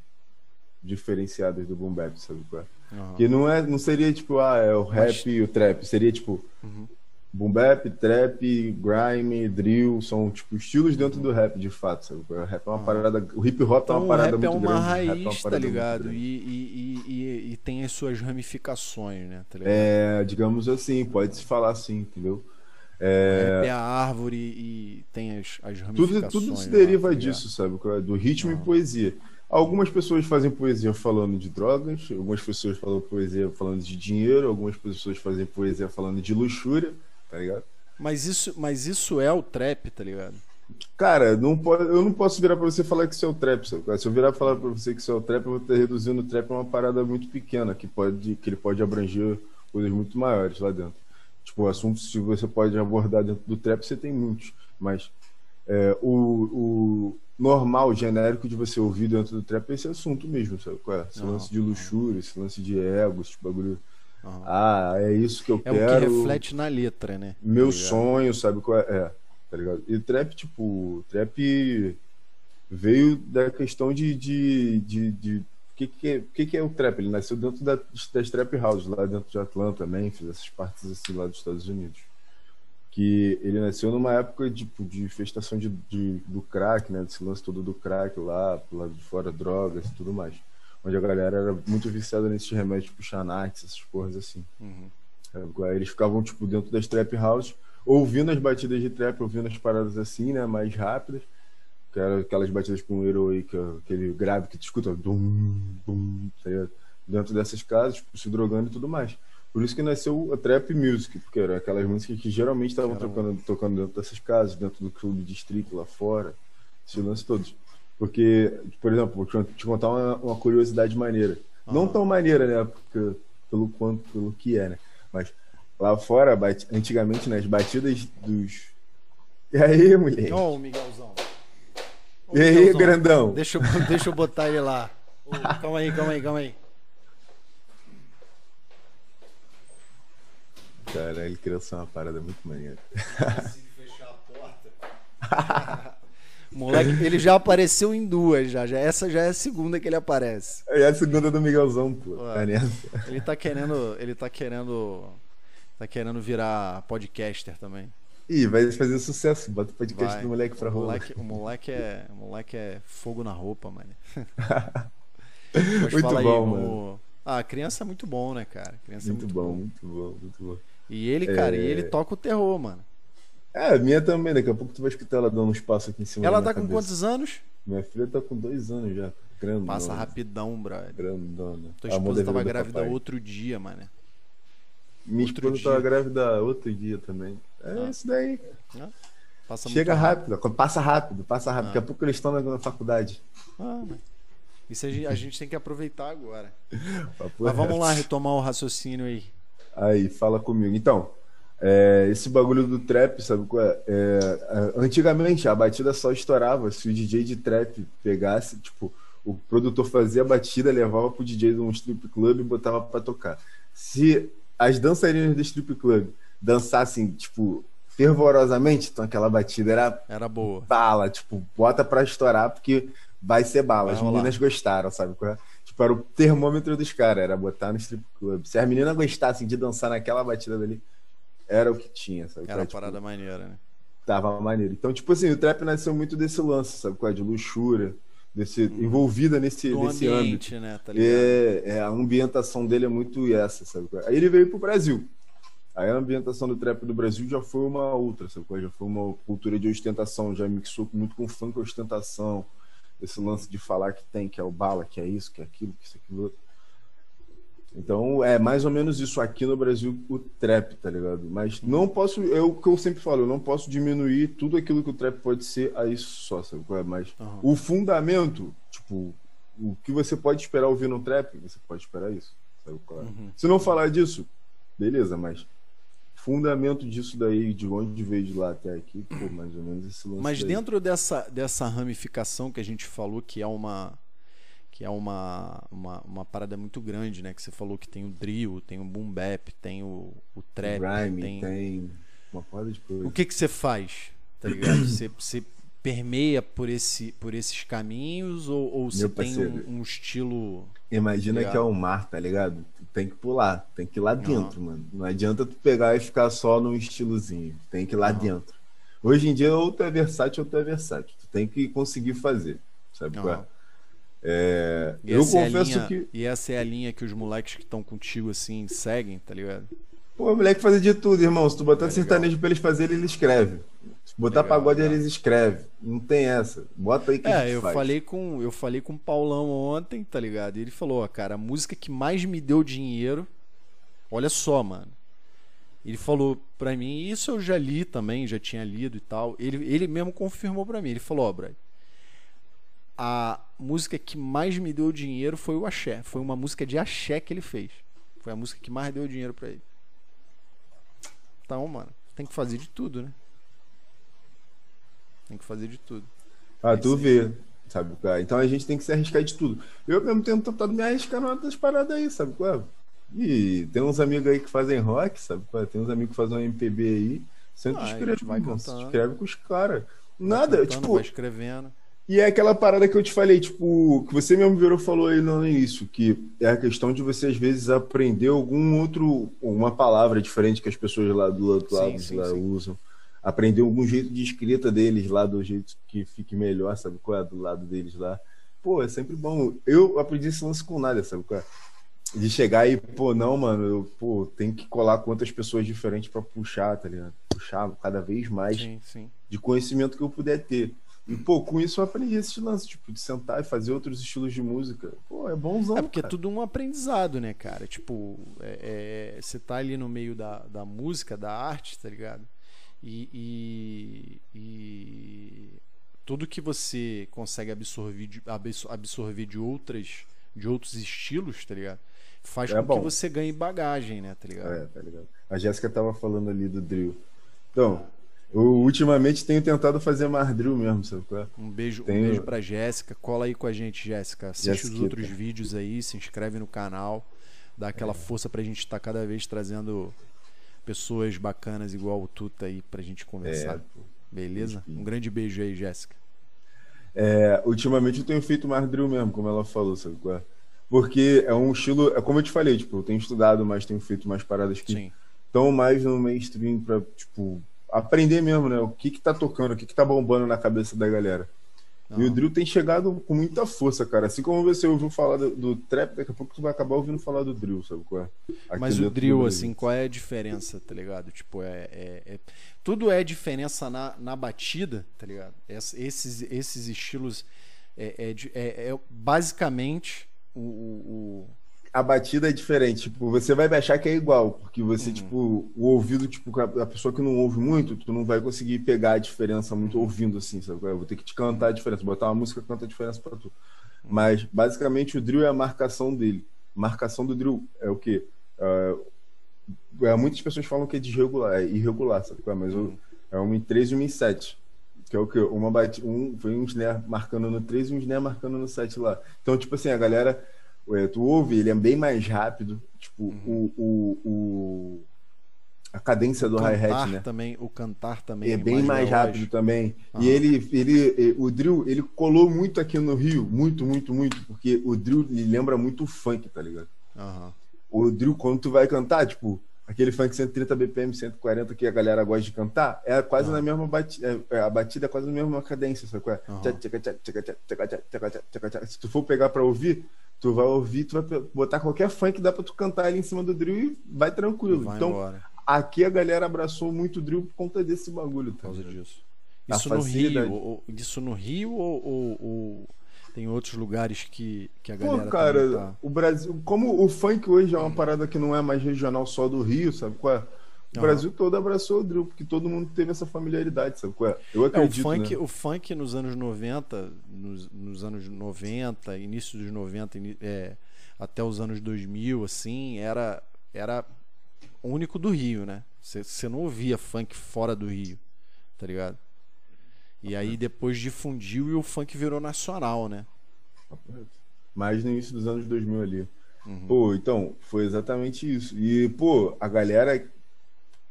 diferenciadas do boom bap, sabe qual é? Uhum. Que não é, não seria tipo, ah, é o rap Mas... e o trap, seria tipo uhum. boom bap, trap, grime, drill, são tipo estilos dentro do rap, de fato, sabe? O rap é uma uhum. parada, o hip hop então, é uma parada muito grande. O rap é uma grande, raiz, é uma tá ligado? E, e, e, e, tem as suas ramificações, né? Tá é, digamos assim, pode se falar assim, entendeu? É... é a árvore e tem as, as ramificações. Tudo, tudo se deriva disso, sabe? Do ritmo e poesia. Algumas pessoas fazem poesia falando de drogas, algumas pessoas falam poesia falando de dinheiro, algumas pessoas fazem poesia falando de luxúria, tá ligado? Mas isso, mas isso é o trap, tá ligado? Cara, não pode, eu não posso virar pra você falar que isso é o trap. Sabe? Se eu virar e falar pra você que isso é o trap, eu vou estar reduzindo o trap a uma parada muito pequena, que, pode, que ele pode abranger coisas muito maiores lá dentro. Tipo, assuntos que você pode abordar dentro do trap, você tem muitos. Mas é, o, o normal, genérico de você ouvir dentro do trap é esse assunto mesmo, sabe? Qual é? Esse lance de luxúria, esse lance de ego, esse bagulho. Ah, é isso que eu é quero. É o que reflete na letra, né? Meu tá sonho, sabe qual é? é? Tá ligado? E trap, tipo, trap veio da questão de. de, de, de que, que, é, que, que é o trap? Ele nasceu dentro da, das trap houses, lá dentro de Atlanta, Memphis, essas partes assim lá dos Estados Unidos que ele nasceu numa época de, tipo, de festação de, de, do crack, né? Desse lance todo do crack lá, pro lado de fora, drogas e tudo mais. Onde a galera era muito viciada nesses remédios, tipo Xanax, essas porras assim. Uhum. Aí eles ficavam, tipo, dentro das trap house, ouvindo as batidas de trap, ouvindo as paradas assim, né? Mais rápidas. Que eram aquelas batidas com o heroic, aquele grave que tu escuta, dum, dum, tá dentro dessas casas, tipo, se drogando e tudo mais. Por isso que nasceu a trap music, porque era aquelas músicas que geralmente estavam tocando, tocando dentro dessas casas, dentro do clube distrito lá fora, esses lances todos. Porque, por exemplo, vou te contar uma, uma curiosidade maneira. Uhum. Não tão maneira, né? Porque, pelo quanto, pelo que é, né? Mas lá fora, antigamente, nas batidas dos. E aí, mulher? Ô, oh, Miguelzão. E aí, grandão? Deixa eu, *laughs* deixa eu botar ele lá. *laughs* Calma aí, calma aí, calma aí. Cara, ele criou uma parada muito maneira. *laughs* fechar a porta. Moleque, ele já apareceu em duas já, já. Essa já é a segunda que ele aparece. É a segunda do Miguelzão, pô. Tá ele tá querendo. Ele tá querendo. Tá querendo virar podcaster também. Ih, vai fazer sucesso. Bota o podcast vai. do moleque pra rolar. O moleque é. O moleque é fogo na roupa, mano. *laughs* muito bom, mano. Ah, criança é muito bom, né, cara? Criança muito, é muito bom, bom, muito bom, muito bom. E ele, cara, é... e ele é. toca o terror, mano. É, a minha também, daqui a pouco tu vai escutar ela dando um espaço aqui em cima. Ela tá com cabeça. quantos anos? Minha filha tá com dois anos já. Grandona. Passa rapidão, brother. Grandona. Tua esposa tava grávida outro dia, mano. Minha outro esposa dia. tava grávida outro dia também. É ah. isso daí. Ah. Chega rápido. rápido, passa rápido, passa rápido. Ah. Daqui a pouco eles estão na, faculdade. Ah, Isso a gente, a gente tem que aproveitar agora. *laughs* Mas vamos lá retomar o raciocínio aí. Aí, fala comigo. Então, é, esse bagulho do trap, sabe qual é? é? Antigamente, a batida só estourava se o DJ de trap pegasse, tipo, o produtor fazia a batida, levava pro DJ de um strip club e botava para tocar. Se as dançarinas do strip club dançassem, tipo, fervorosamente, então aquela batida era, era boa. Bala, tipo, bota para estourar porque vai ser bala. Vai As meninas gostaram, sabe é? Tipo, era o termômetro dos caras, era botar no strip club. Se as meninas gostassem de dançar naquela batida dali, era o que tinha, sabe? Era uma tipo, parada maneira, né? Tava maneiro. Então, tipo assim, o trap nasceu muito desse lance, sabe? Qual é? De luxúria, desse, hum. envolvida nesse, Do nesse ambiente, âmbito. Né? Tá é, é, a ambientação dele é muito essa, sabe? Aí ele veio pro Brasil. Aí a ambientação do trap do Brasil já foi uma outra, sabe? É? Já foi uma cultura de ostentação, já mixou muito com funk ostentação esse lance de falar que tem, que é o bala, que é isso, que é aquilo, que isso, aquilo outro. Então é mais ou menos isso aqui no Brasil, o trap, tá ligado? Mas não posso, é o que eu sempre falo, eu não posso diminuir tudo aquilo que o trap pode ser a isso só, sabe qual é? Mas uhum. o fundamento, tipo, o que você pode esperar ouvir no trap, você pode esperar isso, sabe qual é? Uhum. Se não falar disso, beleza, mas fundamento disso daí, de onde veio de lá até aqui, pô, mais ou menos esse lance Mas daí. dentro dessa, dessa ramificação que a gente falou, que é uma que é uma, uma, uma parada muito grande, né? Que você falou que tem o drill, tem o boom bap, tem o, o trap, Grime, tem... tem uma porra de coisa. O que que você faz? Tá ligado? Você, você permeia por, esse, por esses caminhos ou, ou você tem parceiro. um, um estilo... Imagina Ligado. que é um mar, tá ligado? Tem que pular, tem que ir lá dentro, mano. Não adianta tu pegar e ficar só num estilozinho. Tem que ir lá Aham. dentro. Hoje em dia, ou tu é versátil ou tu é versátil. Tu tem que conseguir fazer. Sabe qual é? É, eu essa é a confesso linha- que. E essa é a linha que os moleques que estão contigo assim seguem, tá ligado? Pô, o moleque fazer de tudo, irmão. Se tu botar É sertanejo pra eles fazerem, ele escreve. Se botar Legal, pagode, eles escrevem. Não tem essa. Bota aí que É, eu faz. falei com eu falei com o Paulão ontem, tá ligado? E ele falou, ó, cara, a música que mais me deu dinheiro, olha só, mano. Ele falou pra mim, isso eu já li também, já tinha lido e tal. Ele, ele mesmo confirmou pra mim. Ele falou, ó, Brian, a música que mais me deu dinheiro foi o axé. Foi uma música de axé que ele fez. Foi a música que mais deu dinheiro pra ele. Então, mano, tem que fazer de tudo, né? Tem que fazer de tudo. Ah, É tu vê, sabe? é? Então a gente tem que se arriscar de tudo. Eu mesmo tenho tentado me arriscar numa das paradas aí, sabe? é? E tem uns amigos aí que fazem rock, sabe? é? Tem uns amigos que fazem um MPB aí. Sempre Ah, escreve, vai mano, se escreve com os caras. Nada, cantando, tipo, vai escrevendo. e é aquela parada que eu te falei, tipo, que você mesmo virou falou aí no início, que é a questão de você às vezes aprender algum outro, uma palavra diferente que as pessoas lá do outro Sim, lado sim, lá sim. usam. Aprender algum jeito de escrita deles lá, do jeito que fique melhor, sabe qual é? Do lado deles lá. Pô, é sempre bom. Eu aprendi esse lance com nada, sabe qual é? De chegar e, pô, não, mano, eu, pô, tem que colar outras pessoas diferentes pra puxar, tá ligado? Puxar cada vez mais Sim, sim. de conhecimento que eu puder ter. E, pô, com isso eu aprendi esse lance, tipo, de sentar e fazer outros estilos de música. Pô, é bonzão, É porque é cara. tudo um aprendizado, né, cara? Tipo, é- é- você tá ali no meio da, da música, da arte, tá ligado? E, e, e tudo que você consegue absorver de, abs- absorver de outras de outros estilos, tá ligado? Faz É com bom. que você ganhe bagagem, né, tá ligado? É, tá ligado? A Jéssica tava falando ali do drill. Então, eu ultimamente tenho tentado fazer mais drill mesmo, sabe qual é? Um beijo, Tenho- um beijo pra Jéssica. Cola aí com a gente, Jéssica. Assiste os Jéssiquita. outros vídeos aí, se inscreve no canal, dá aquela força pra gente estar cada vez trazendo pessoas bacanas igual o Tuta aí pra gente conversar. É. Beleza? Enfim. Um grande beijo aí, Jéssica. É, ultimamente eu tenho feito mais drill mesmo, como ela falou, sabe qual é? Porque é um estilo, é como eu te falei, tipo, eu tenho estudado mais, tenho feito mais paradas que estão mais no mainstream pra, tipo, aprender mesmo, né? O que que tá tocando, o que que tá bombando na cabeça da galera. E o drill tem chegado com muita força, cara. Assim como você ouviu falar do, do trap, daqui a pouco tu vai acabar ouvindo falar do drill, sabe qual é? Aqui Mas o drill, assim, qual é a diferença, tá ligado? Tipo, é. é- é- Tudo é diferença na, na batida, tá ligado? Es- Esses, esses estilos é, é é- é basicamente o- o- o A batida é diferente, tipo, você vai achar que é igual, porque você, Uhum. tipo, o ouvido, tipo, a pessoa que não ouve muito, tu não vai conseguir pegar a diferença muito Uhum. ouvindo, assim, sabe? Eu vou ter que te cantar a diferença, botar uma música canta a diferença pra tu. Mas, basicamente, o drill é a marcação dele. Marcação do drill é o quê? É, muitas pessoas falam que é desregular, é irregular, sabe? é? Mas eu- é uma em 3 e uma em 7. Que é o que? Uma bate, um, foi um snare marcando no 3 e um snare marcando no 7 lá. Então, tipo assim, a galera, tu ouve, ele é bem mais rápido. Tipo, Uhum. o, o, o- a cadência do hi-hat, né? também, o cantar também É bem mais, veloz. rápido também. Aham. E ele, ele, o drill, ele colou muito aqui no Rio, muito, muito, muito, porque o drill ele lembra muito o funk, tá ligado? Aham. O drill, quando tu vai cantar, tipo, aquele funk 130 BPM, 140 que a galera gosta de cantar, é quase ah. na mesma batida, é, é, a batida é quase na mesma cadência, sabe qual é? Uhum. Se tu for pegar pra ouvir, tu vai ouvir, tu vai botar qualquer funk, dá pra tu cantar ali em cima do drill e vai tranquilo. E vai então, embora. aqui a galera abraçou muito o drill por conta desse bagulho. Tá por causa disso. Isso no, Rio, ou, isso no Rio ou... ou, ou tem outros lugares que, que a Pô, galera cara, também tá... o Brasil, como o funk hoje é uma parada que não é mais regional só do Rio, sabe qual é? O Aham. Brasil todo abraçou o drill, porque todo mundo teve essa familiaridade, sabe qual é? Eu É, o acredito, funk, né? o funk nos anos 90, nos, nos anos 90, início dos 90, ini- é, até os anos 2000, assim, era, era único do Rio, né? Você não ouvia funk fora do Rio, tá ligado? E aí depois difundiu e o funk virou nacional, né? Mais no início dos anos 2000 ali. Uhum. Pô, então, foi exatamente isso. E, pô, a galera,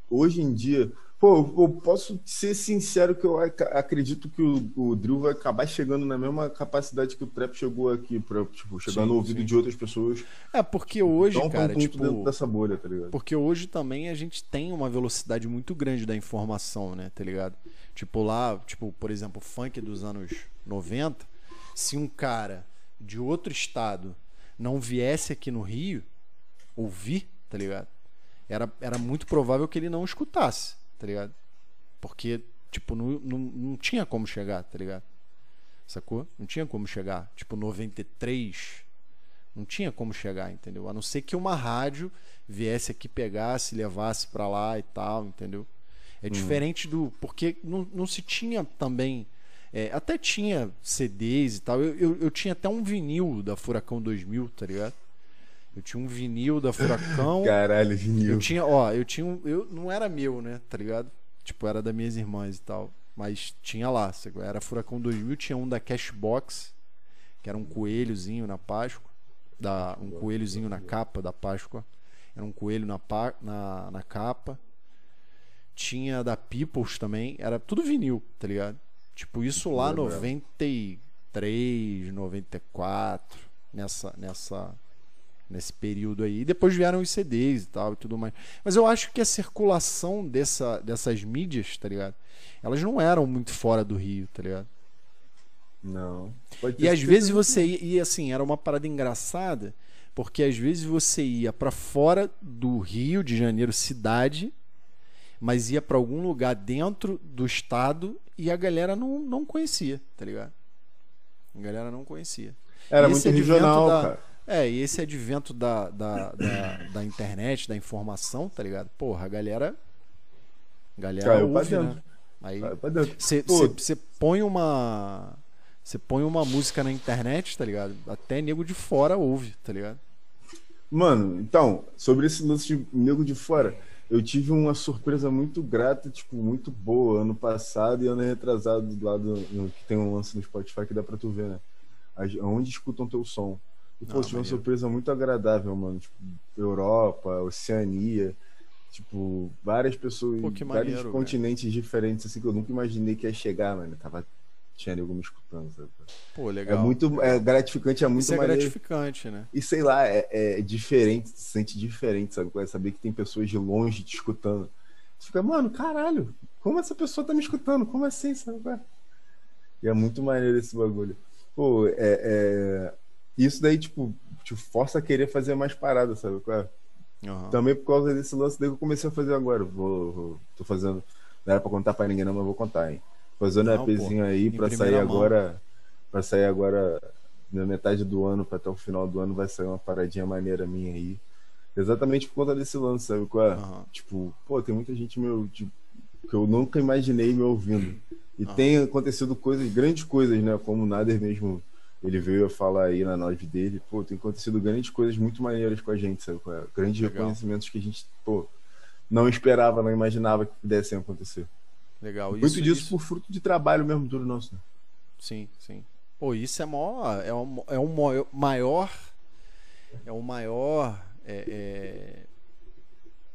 hoje em dia, pô, eu posso ser sincero que eu acredito que o, o Drill vai acabar chegando na mesma capacidade que o Trap chegou aqui, pra, tipo, chegar sim, no ouvido sim. de outras pessoas. É, porque hoje, então, cara, tipo, dentro dessa bolha, tá ligado? Porque hoje também a gente tem uma velocidade muito grande da informação, né, tá ligado? Tipo lá, tipo, por exemplo, funk dos anos 90, se um cara de outro estado não viesse aqui no Rio ouvir, tá ligado? Era, era muito provável que ele não escutasse, tá ligado? Porque, tipo, não, não, não tinha como chegar, tá ligado? Sacou? Não tinha como chegar. Tipo, 93. Não tinha como chegar, entendeu? A não ser que uma rádio viesse aqui, pegasse, levasse para lá e tal, entendeu? É uhum. diferente do. Porque não, não se tinha também é, até tinha CDs e tal. Eu, eu, eu, tinha até um vinil da Furacão 2000, tá ligado? Eu tinha um vinil da Furacão. *laughs* Caralho, vinil. Eu tinha, ó, eu tinha um. Eu, não era meu, né? Tá ligado? Tipo, era das minhas irmãs e tal. Mas tinha lá. Era Furacão 2000, tinha um da Cashbox, que era um coelhozinho na Páscoa. Da, um coelhozinho na capa da Páscoa. Era um coelho na, na, na capa. Tinha da Peoples também. Era tudo vinil, tá ligado? Tipo, isso lá 93, 94, nessa, nessa, nesse período aí. E depois vieram os CDs e tal e tudo mais. Mas eu acho que a circulação dessa, dessas mídias, tá ligado? Elas não eram muito fora do Rio, tá ligado? Não. E às vezes você ia, e assim, era uma parada engraçada, porque às vezes você ia para fora do Rio de Janeiro, cidade, mas ia para algum lugar dentro do estado e a galera não, não conhecia, tá ligado? A galera não conhecia. Era muito regional, da, cara. É, e esse advento da, da, da, da, internet, da informação, tá ligado? Porra, a galera. A galera Caiu ouve, né? Aí você põe uma. Você põe uma música na internet, tá ligado? Até nego de fora ouve, tá ligado? Mano, então, sobre esse lance de nego de fora, eu tive uma surpresa muito grata, tipo, muito boa ano passado e ano retrasado do lado que tem um lance no Spotify que dá pra tu ver, né? Onde escutam teu som. E, pô, tive uma surpresa muito agradável, mano. Tipo, Europa, Oceania, tipo, várias pessoas, pô, vários maneiro, continentes diferentes, assim, que eu nunca imaginei que ia chegar, mano. Tava tinha nego me escutando, sabe? Pô, legal. É muito é gratificante, é muito Isso é maneiro. gratificante, né? E sei lá, é, é diferente, se sente diferente, sabe? É saber que tem pessoas de longe te escutando. Você fica, mano, caralho, como essa pessoa tá me escutando? Como assim, sabe? E é muito maneiro esse bagulho. Pô, é, é... isso daí, tipo, te força a querer fazer mais paradas, sabe? Uhum. Também por causa desse lance daí que eu comecei a fazer agora. Vou, vou, tô fazendo. Não era pra contar pra ninguém, não, mas vou contar, hein? Fazendo um EPzinho aí para sair mão. agora. Para sair agora na metade do ano, para até o final do ano, vai sair uma paradinha maneira minha aí. Exatamente por conta desse lance, sabe? Qual? Uhum. Tipo, pô, tem muita gente meu, tipo, que eu nunca imaginei me ouvindo. E uhum. tem acontecido coisas, grandes coisas, né? Como o Nader mesmo, ele veio a falar aí na live dele. Pô, tem acontecido grandes coisas muito maneiras com a gente, sabe? É? Grandes Legal. reconhecimentos que a gente, pô, não esperava, não imaginava que pudessem acontecer. Legal. Muito isso, disso isso... por fruto de trabalho mesmo duro nosso. Né? Sim, sim. Pô, isso é maior, é um, é um maior é o maior é, é,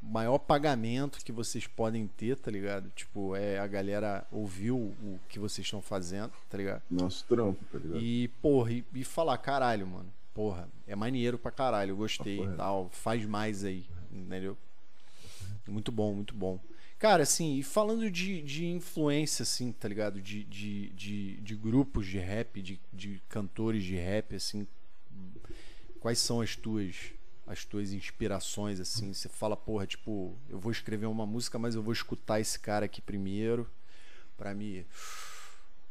maior pagamento que vocês podem ter, tá ligado? Tipo, é a galera ouviu o que vocês estão fazendo, tá ligado? Nosso trampo, tá ligado? E, porra, e, e falar, caralho, mano, porra, é maneiro pra caralho, eu gostei e tal, faz mais aí, entendeu? Muito bom, muito bom. Cara, assim, e falando de, de influência, assim, tá ligado? De, de, de, de grupos de rap, de, de cantores de rap, assim, quais são as tuas as tuas inspirações, assim? Você fala, porra, tipo, eu vou escrever uma música, mas eu vou escutar esse cara aqui primeiro pra me.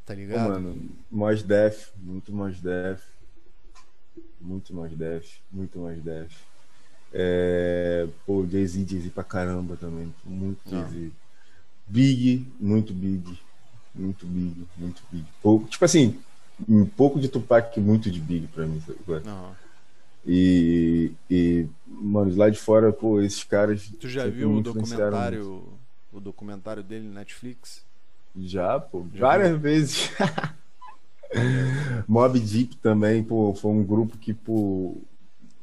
Tá ligado? Pô, mano, Mos Def, muito Mos Def. Muito Mos Def, muito Mos Def. É, pô, Jay-Z, Jay-Z pra caramba também. Muito ah. Jay-Z. Big, muito Big. Muito Big, muito Big. Pouco, tipo assim, um pouco de Tupac, muito de Big pra mim. Sabe? E, e, mano, lá de fora, pô, esses caras. Tu já viu o documentário, o documentário dele na Netflix? Já, pô, já várias viu? vezes. *laughs* Mob Deep também, pô, foi um grupo que, pô,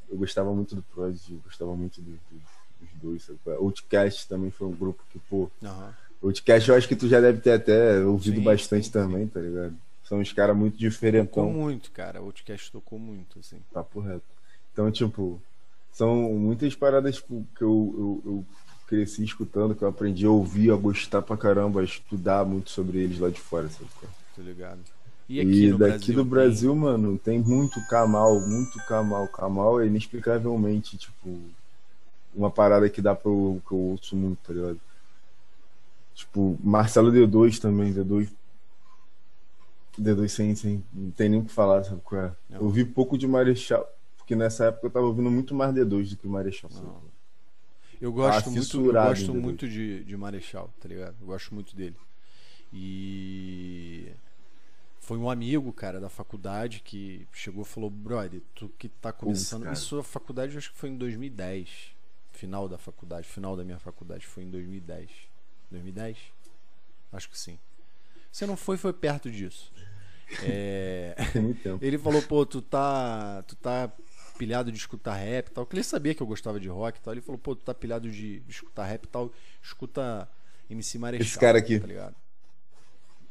eu gostava muito do Prodigy, gostava muito do, do, dos dois. Sabe? Outcast também foi um grupo que, pô. Uhum. Outcast eu acho que tu já deve ter até ouvido sim, bastante sim, também, sim. tá ligado? São uns caras muito diferentes. Tocou muito, cara. Outcast tocou muito, assim. Papo reto. Então, tipo, são muitas paradas tipo, que eu, eu, eu cresci escutando, que eu aprendi a ouvir, a gostar pra caramba, a estudar muito sobre eles lá de fora, sabe? Tô ligado. E, aqui e daqui Brasil, do Brasil, tem... mano, tem muito Kamal, muito Kamal. Kamal é inexplicavelmente, tipo, uma parada que dá pra eu, que eu ouço muito, tá ligado? Tipo, Marcelo D2 também, D2. D2 sem, sem. Não tem nem o que falar, sabe qual é? Eu ouvi pouco de Marechal, porque nessa época eu tava ouvindo muito mais D2 do que Marechal. Eu gosto ah, muito, eu gosto muito de, de Marechal, tá ligado? Eu gosto muito dele. E foi um amigo, cara, da faculdade que chegou e falou: brother, tu que tá começando. Putz, Isso a faculdade, acho que foi em 2010. Final da faculdade, final da minha faculdade foi em 2010. 2010? Acho que sim. Se não foi, foi perto disso. *laughs* É... ele falou, pô, tu tá. Tu tá pilhado de escutar rap e tal. Que ele sabia que eu gostava de rock e tal. Ele falou, pô, tu tá pilhado de, de escutar rap e tal. Escuta MC Marechal. Esse cara aqui. Tá ligado?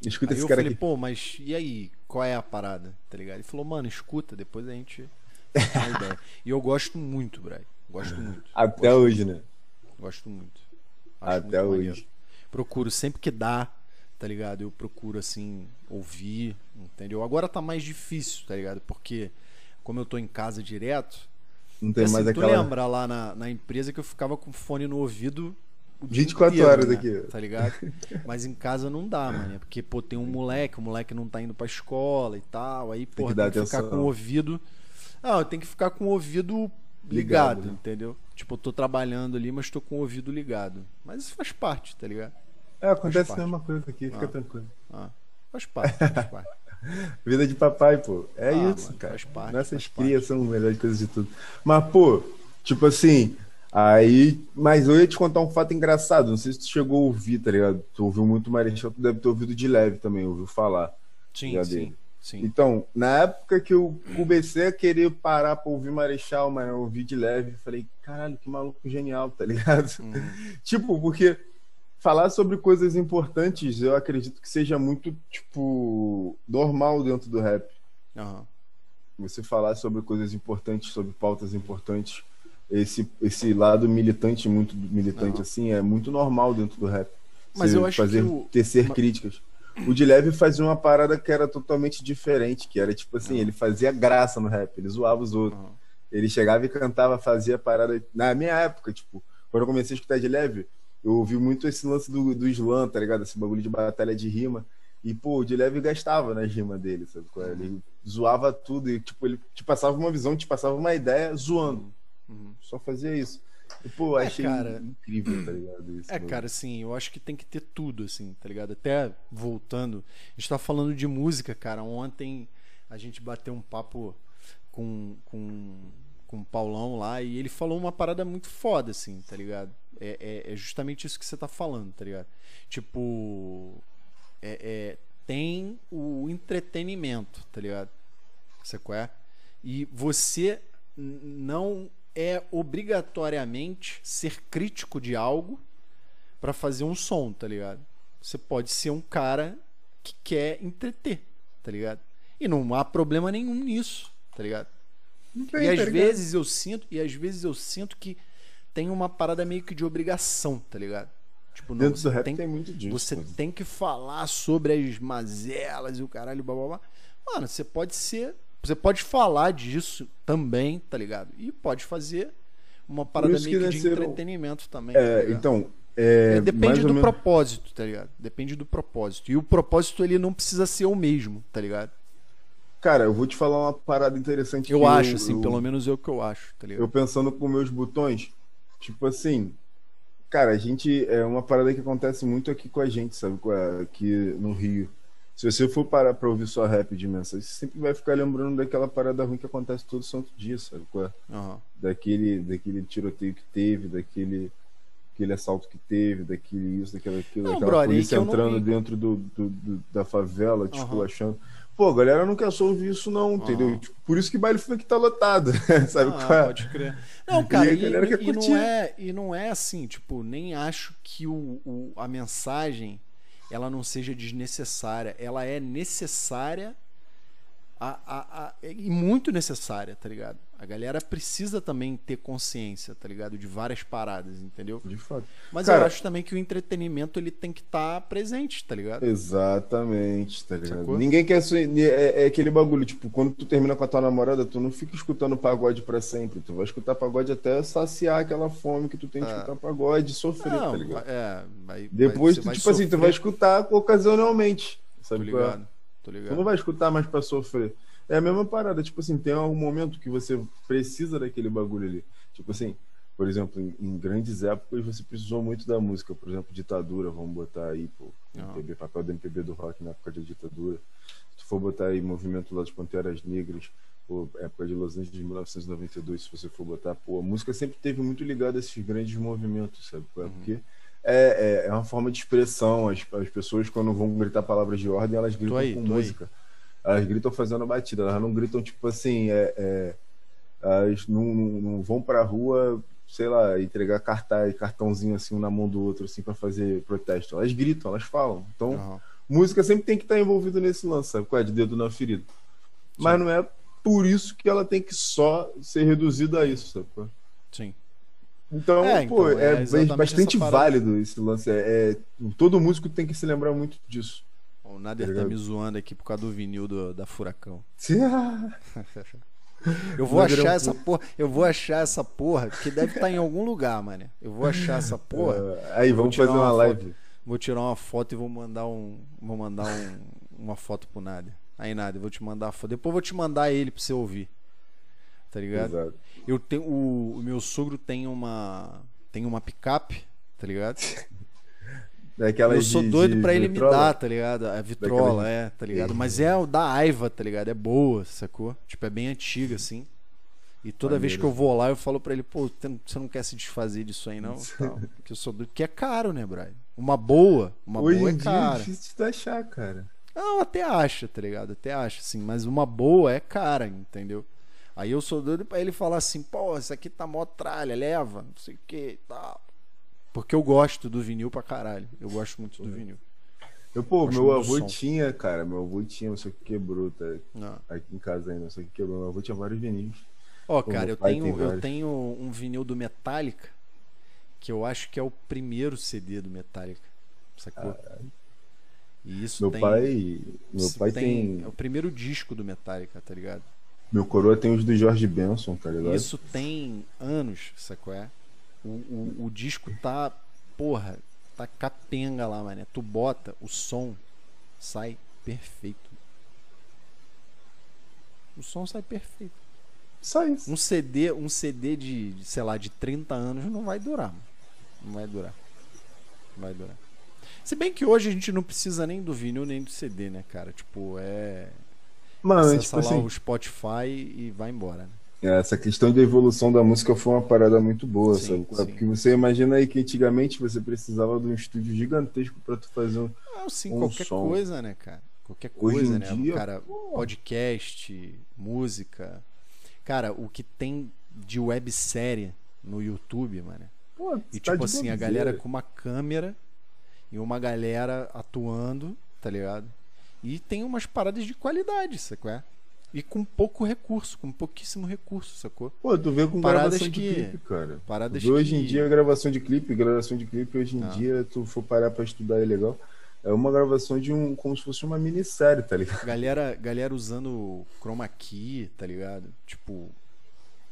Escuta aí esse eu cara falei, aqui. pô, mas e aí? Qual é a parada? Tá ligado? Ele falou, mano, escuta, depois a gente *laughs* tem uma ideia. E eu gosto muito, Bray. Gosto muito. Até gosto hoje, muito. né? Gosto muito. Acho Até muito hoje. Maneiro. Procuro sempre que dá, tá ligado? Eu procuro, assim, ouvir, entendeu? Agora tá mais difícil, tá ligado? Porque, como eu tô em casa direto. Não tem assim, mais tu aquela. lembra lá na, na empresa que eu ficava com fone no ouvido 24 inteiro, horas né? aqui. Tá ligado? *laughs* Mas em casa não dá, mano. Porque, pô, tem um moleque, o moleque não tá indo pra escola e tal. Aí, pô, tem, que, tem que ficar com o ouvido. Não, tem que ficar com o ouvido ligado, ligado né? entendeu? Tipo, eu tô trabalhando ali, mas tô com o ouvido ligado. Mas isso faz parte, tá ligado? É, acontece a mesma coisa aqui, fica ah, tranquilo. Ah, faz parte, faz *laughs* parte. Vida de papai, pô. É ah, isso, mano, cara. Faz parte, Nossas crias são melhores coisas de tudo. Mas, pô, tipo assim, Aí, mas eu ia te contar um fato engraçado. Não sei se tu chegou a ouvir, tá ligado? Tu ouviu muito Marechal, tu deve ter ouvido de leve também, ouviu falar. Sim, sim, sim. Então, na época que eu comecei a querer parar pra ouvir Marechal, mas eu ouvi de leve, falei, caralho, que maluco genial, tá ligado? Uhum. *laughs* tipo, porque falar sobre coisas importantes, eu acredito que seja muito, tipo, normal dentro do rap. Uhum. Você falar sobre coisas importantes, sobre pautas importantes esse, esse lado militante, muito militante não. assim, é muito normal dentro do rap. Mas eu acho fazer, que o... tecer Mas... críticas. O de leve fazia uma parada que era totalmente diferente, que era tipo assim, não. ele fazia graça no rap, ele zoava os outros. Ele chegava e cantava, fazia parada. Na minha época, tipo, quando eu comecei a escutar de leve, eu ouvi muito esse lance do, do slam, tá ligado? Esse bagulho de batalha de rima. E, pô, o de leve gastava nas rimas dele, sabe? É? Ele zoava tudo e, tipo, ele te passava uma visão, te passava uma ideia zoando. Uhum. Só fazia isso. E, pô, é, achei cara, incrível, tá ligado? *clears throat* Isso, é, cara, assim, eu acho que tem que ter tudo, assim, tá ligado? Até voltando, a gente tá falando de música, cara. Ontem a gente bateu um papo com, com, com o Paulão lá e ele falou uma parada muito foda, assim, tá ligado? É, é, é justamente isso que você tá falando, tá ligado? Tipo, é, é tem o entretenimento, tá ligado? Você qual é? E você não é obrigatoriamente ser crítico de algo para fazer um som, tá ligado? Você pode ser um cara que quer entreter, tá ligado? E não há problema nenhum nisso, tá ligado? Bem, e às tá vezes eu sinto, e às vezes eu sinto que tem uma parada meio que de obrigação, tá ligado? Tipo, não, Dentro do rap tem, tem muito disso. Você tem que falar sobre as mazelas e o caralho, blá blá blá. Mano, você pode ser você pode falar disso também, tá ligado? E pode fazer uma parada meio que de entretenimento também. É, tá então. É, é, depende do menos... propósito, tá ligado? Depende do propósito. E o propósito ele não precisa ser o mesmo, tá ligado? Cara, eu vou te falar uma parada interessante. Eu acho, eu, assim, eu, pelo menos é o que eu acho, tá ligado? Eu pensando com meus botões, tipo assim, cara, a gente. É uma parada que acontece muito aqui com a gente, sabe? Aqui no Rio Se você for parar pra ouvir só rap de mensagem, você sempre vai ficar lembrando daquela parada ruim que acontece todo santo dia, sabe? Aham. Daquele, daquele tiroteio que teve, daquele aquele assalto que teve, daquele isso, daquilo, aquilo, Não, daquela brother, polícia é não entrando vi. dentro do, do- do- da favela, tipo, Aham. achando. Pô, a galera não quer só ouvir isso, não, entendeu? Aham. Tipo, por isso que baile funk tá lotado, *laughs* sabe? Ah, qual pode crer. Não, *laughs* cara, e, quer e não é, e não é assim, tipo, nem acho que o, o- a mensagem ela não seja desnecessária. Ela é necessária a, a- a- e muito necessária, tá ligado? A galera precisa também ter consciência, tá ligado? De várias paradas, entendeu? De fato. Mas Cara- eu acho também que o entretenimento ele tem que estar presente, tá ligado? Exatamente, tá ligado? Sacou? Ninguém quer. É, é aquele bagulho, tipo, quando tu termina com a tua namorada, tu não fica escutando pagode pra sempre. Tu vai escutar pagode até saciar aquela fome que tu tem de É. escutar pagode e sofrer, Não, tá ligado? é, vai, Depois, tu, tipo assim, tu vai escutar ocasionalmente. Tô Sabe qual é? ligado, tô Tu não ligado. vai escutar mais pra sofrer. É a mesma parada, tipo assim, tem algum momento que você precisa daquele bagulho ali. Tipo assim, por exemplo, em, em grandes épocas você precisou muito da música, por exemplo, ditadura, vamos botar aí, pô, Aham. MPB, papel do MPB do rock na época da ditadura. Se tu for botar aí movimento lá das Panteras Negras, pô, época de Los Angeles de 1992, se você for botar, pô, a música sempre teve muito ligada a esses grandes movimentos, sabe? é? Uhum. Porque é, é, é uma forma de expressão. As, as pessoas, quando vão gritar palavras de ordem, elas gritam aí, com tô aí. música. Elas gritam fazendo batida, elas não gritam tipo assim, é, é, elas não, não, não vão pra rua, sei lá, entregar cartaz, cartãozinho assim um na mão do outro assim para fazer protesto. Elas gritam, elas falam. Então, Aham. música sempre tem que estar envolvida nesse lance, sabe? Qual é? De dedo na ferida. Mas não é por isso que ela tem que só ser reduzida a isso, sabe? Sim. Então, É, pô, então, é é, exatamente bastante essa válido esse lance. É, é- todo músico tem que se lembrar muito disso. O Nader Tá tá ligado? me zoando aqui por causa do vinil do- da Furacão. *laughs* *laughs* Eu vou Nader é um achar essa pu- porra, eu vou achar essa porra, que deve estar em algum lugar, mano. Eu vou achar essa *laughs* porra, É, aí, vamos fazer uma, uma live. vou tirar uma foto e vou mandar um, vou mandar um- uma foto pro Nader. Aí Nader, eu vou te mandar a foto. Depois eu vou te mandar ele pra você ouvir. Tá ligado? Exato. Eu tenho o, o meu sogro tem uma tem uma picape, tá ligado? *laughs* Daquelas eu sou de- doido de pra ele vitrola. me dar, tá ligado? A vitrola, Daquelas- é, tá ligado? Mas é o da Aiva, tá ligado? É boa, sacou? Tipo, é bem antiga, assim. E toda vez que eu vou lá, eu falo pra ele, pô, você não- quer se desfazer disso aí, não? *laughs* Tal. Porque eu sou doido. Que é caro, né, Brian? Uma boa, uma Hoje boa é em dia é cara. difícil de achar, cara. Não, até acha, tá ligado? Até acha, assim. Mas uma boa é cara, entendeu? Aí eu sou doido pra ele falar assim, pô, isso aqui tá mó tralha, leva, não sei o que e tal. Porque eu gosto do vinil pra caralho. Eu gosto muito do vinil. Eu, pô, meu avô som. tinha, cara, meu avô tinha, só que quebrou, tá? Não. Aqui em casa ainda, só que quebrou. Meu avô tinha vários vinis. Ó, Pô, cara, eu tenho, tem eu tenho um vinil do Metallica que eu acho que é o primeiro CD do Metallica. Sacou? E isso Meu tem. pai, meu pai tem, É o primeiro disco do Metallica, tá ligado? Meu coroa tem os do George Benson, tá ligado? Isso tem anos, sacou? É? O, o, o disco tá. Porra, tá capenga lá, mané. Tu bota, o som sai perfeito. O som sai perfeito. Só isso. Um CD, um CD de, de, sei lá, de 30 anos não vai durar, mano. Não vai durar. Não vai durar. Se bem que hoje a gente não precisa nem do vinil nem do CD, né, cara? Tipo, é. Mano, Acessa tipo lá assim, o Spotify e vai embora, né? essa questão da evolução da música foi uma parada muito boa, Sim, sabe? sim. Porque você imagina aí que antigamente você precisava de um estúdio gigantesco pra tu fazer um. Ah, sim, Um qualquer som. coisa, né, cara? Qualquer Hoje coisa, em né? dia, cara, pô. podcast, música. Cara, o que tem de websérie no YouTube, mano. Pô, E tá tipo assim, a galera com uma câmera e uma galera atuando, tá ligado? E tem umas paradas de qualidade, sacou? É? E com pouco recurso, com pouquíssimo recurso, sacou? Pô, tu vê com Paradas gravação de que- clipe, cara. paradas Tu hoje em dia gravação de clipe, gravação de clipe hoje em Ah. dia, tu for parar pra estudar é legal. É uma gravação de um. como se fosse uma minissérie, tá ligado? Galera, galera usando chroma key, tá ligado? Tipo,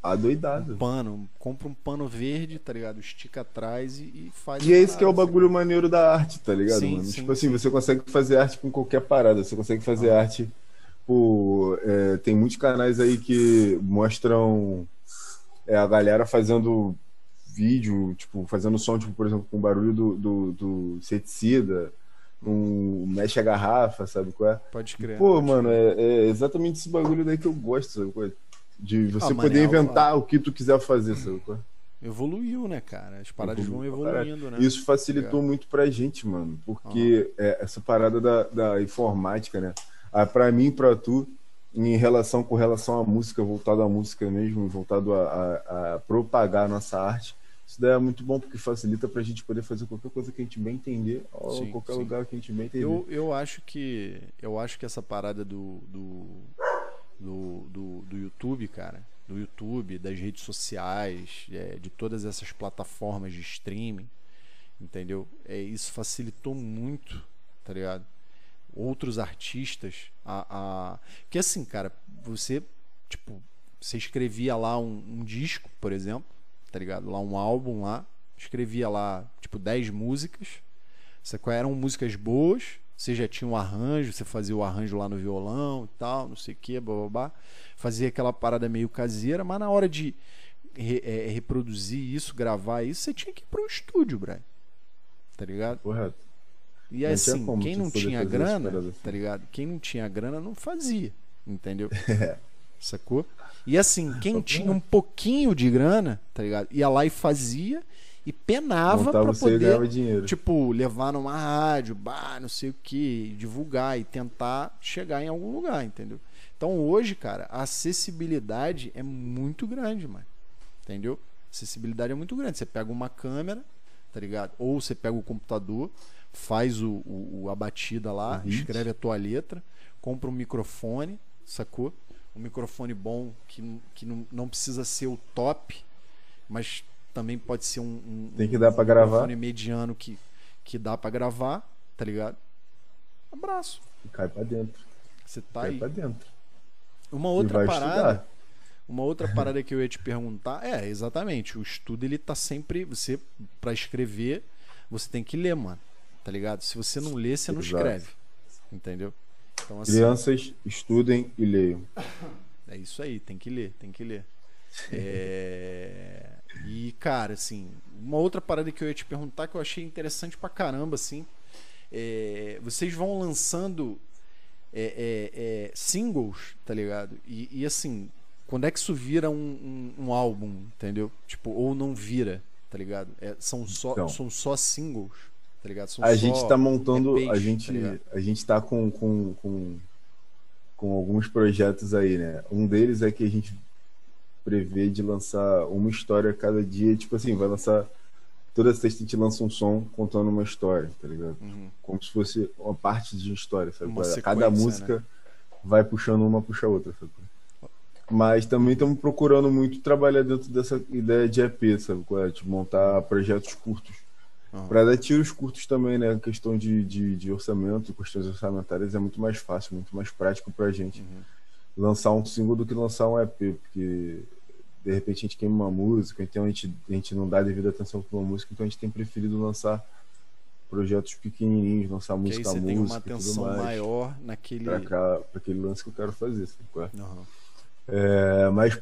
Adoidado. pano, compra um pano verde, tá ligado? Estica atrás e, e faz. E é isso que é o parada, bagulho maneiro da arte, tá ligado, Sim, mano? sim, tipo assim, sim. você consegue fazer arte com qualquer parada. Você consegue fazer Ah. arte. É, tem muitos canais aí que mostram é, a galera fazendo vídeo, tipo, fazendo som, tipo, por exemplo, com barulho do, do, do inseticida. um mexe a garrafa, sabe qual é? Pode crer. Pô, mano, é, é exatamente esse bagulho daí que eu gosto, sabe qual é? De você Ah, poder inventar o que tu quiser fazer, sabe é? Evoluiu, né, cara? As paradas vão Evoluiu caralho. evoluindo, né? Isso facilitou Ligado? muito pra gente, mano, porque é, essa parada da, da informática, né? Ah, pra mim e pra tu, em relação com relação à música, voltado à música mesmo, voltado a, a- a propagar a nossa arte, isso daí é muito bom porque facilita pra gente poder fazer qualquer coisa que a gente bem entender, ou Sim, qualquer sim. lugar que a gente bem entender. Eu, eu acho que eu acho que essa parada do do, do, do, do YouTube, cara, do YouTube, das redes sociais, é, de todas essas plataformas de streaming, entendeu? É, isso facilitou muito, tá ligado? Outros artistas, a, a... que assim, cara, você tipo você escrevia lá um, um disco, por exemplo, tá ligado? Lá um álbum lá, escrevia lá tipo 10 músicas, Sacou? Eram músicas boas, você já tinha um arranjo, você fazia o arranjo lá no violão e tal, não sei o que, babá. Fazia aquela parada meio caseira, mas na hora de re- é, reproduzir isso, gravar isso, você tinha que ir para um estúdio, Brian. Tá ligado? Correto. E Não assim, quem não tinha grana, assim. tá ligado? Quem não tinha grana não fazia, entendeu? É. *laughs* Sacou? E assim, quem tinha reto. um pouquinho de grana, tá ligado? Ia lá e fazia e penava e poder tipo, levar numa rádio, bah, não sei o que, divulgar e tentar chegar em algum lugar, entendeu? Então hoje, cara, a acessibilidade é muito grande, mano. Entendeu? A acessibilidade é muito grande. Você pega uma câmera, tá ligado? Ou você pega o computador, faz o, o- a batida lá, hit. escreve a tua letra, compra um microfone, sacou? Um microfone bom que, que não, não precisa ser o top, mas também pode ser um, um, Tem que dar pra gravar. microfone mediano que, que dá pra gravar, tá ligado? Abraço. E cai pra dentro. Você tá cai aí. pra dentro. Uma outra parada, estudar. uma outra parada que eu ia te perguntar é, exatamente, o estudo ele tá sempre, você pra escrever, você tem que ler, mano. Tá ligado? Se você não lê, você não Exato. escreve. Entendeu? Então assim, Crianças, estudem e leiam. É isso aí, tem que ler, tem que ler. É, E, cara, assim, uma outra parada que eu ia te perguntar que eu achei interessante pra caramba, assim. é, Vocês vão lançando é, é, é, singles, tá ligado? E, e, assim, quando é que isso vira um, um- um álbum, entendeu? Tipo, ou não vira, tá ligado? É, são, só, Então. são só singles, tá ligado? São A gente tá montando, a tá gente, ligado? a gente tá com, com, com, com alguns projetos aí, né? Um deles é que a gente prevê de lançar uma história a cada dia, tipo assim, vai lançar toda sexta a gente lança um som contando uma história, tá ligado? Uhum. Como se fosse uma parte de uma história, sabe? Cada sequência, música vai puxando uma, puxa a outra, sabe? Mas também estamos procurando muito trabalhar dentro dessa ideia de EP, sabe? é? De montar projetos curtos. Aham. Para dar tiros curtos também, né? A questão de, de, de orçamento, questões orçamentárias é muito mais fácil, muito mais prático pra gente Uhum. Lançar um single do que lançar um EP, porque de repente a gente queima uma música, então a gente, a gente não dá devida atenção para uma música, então a gente tem preferido lançar projetos pequenininhos, lançar Que música a você tem uma música tudo atenção mais. maior naquele. Pra aquele lance que eu quero fazer, sabe qual é? Mas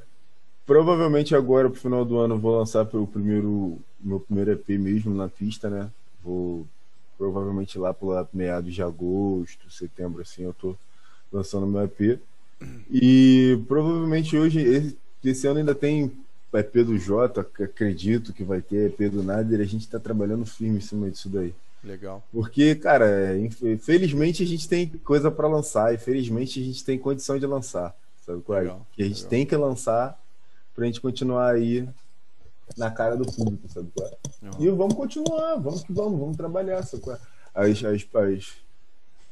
provavelmente agora pro final do ano eu vou lançar o primeiro meu primeiro EP mesmo na pista, né? Vou provavelmente lá por meados de agosto, setembro assim, eu tô lançando meu EP. E provavelmente hoje esse, esse ano ainda tem EP do Jota, acredito que vai ter EP do Nader, a gente tá trabalhando firme em cima disso daí. Legal. Porque, cara, é, inf- felizmente a gente tem coisa pra lançar e felizmente a gente tem condição de lançar, sabe qual é? Que a gente legal. tem que lançar pra gente continuar aí na cara do público, sabe qual é? Aham. E vamos continuar, vamos que vamos, vamos trabalhar, sabe qual é? As, as, as,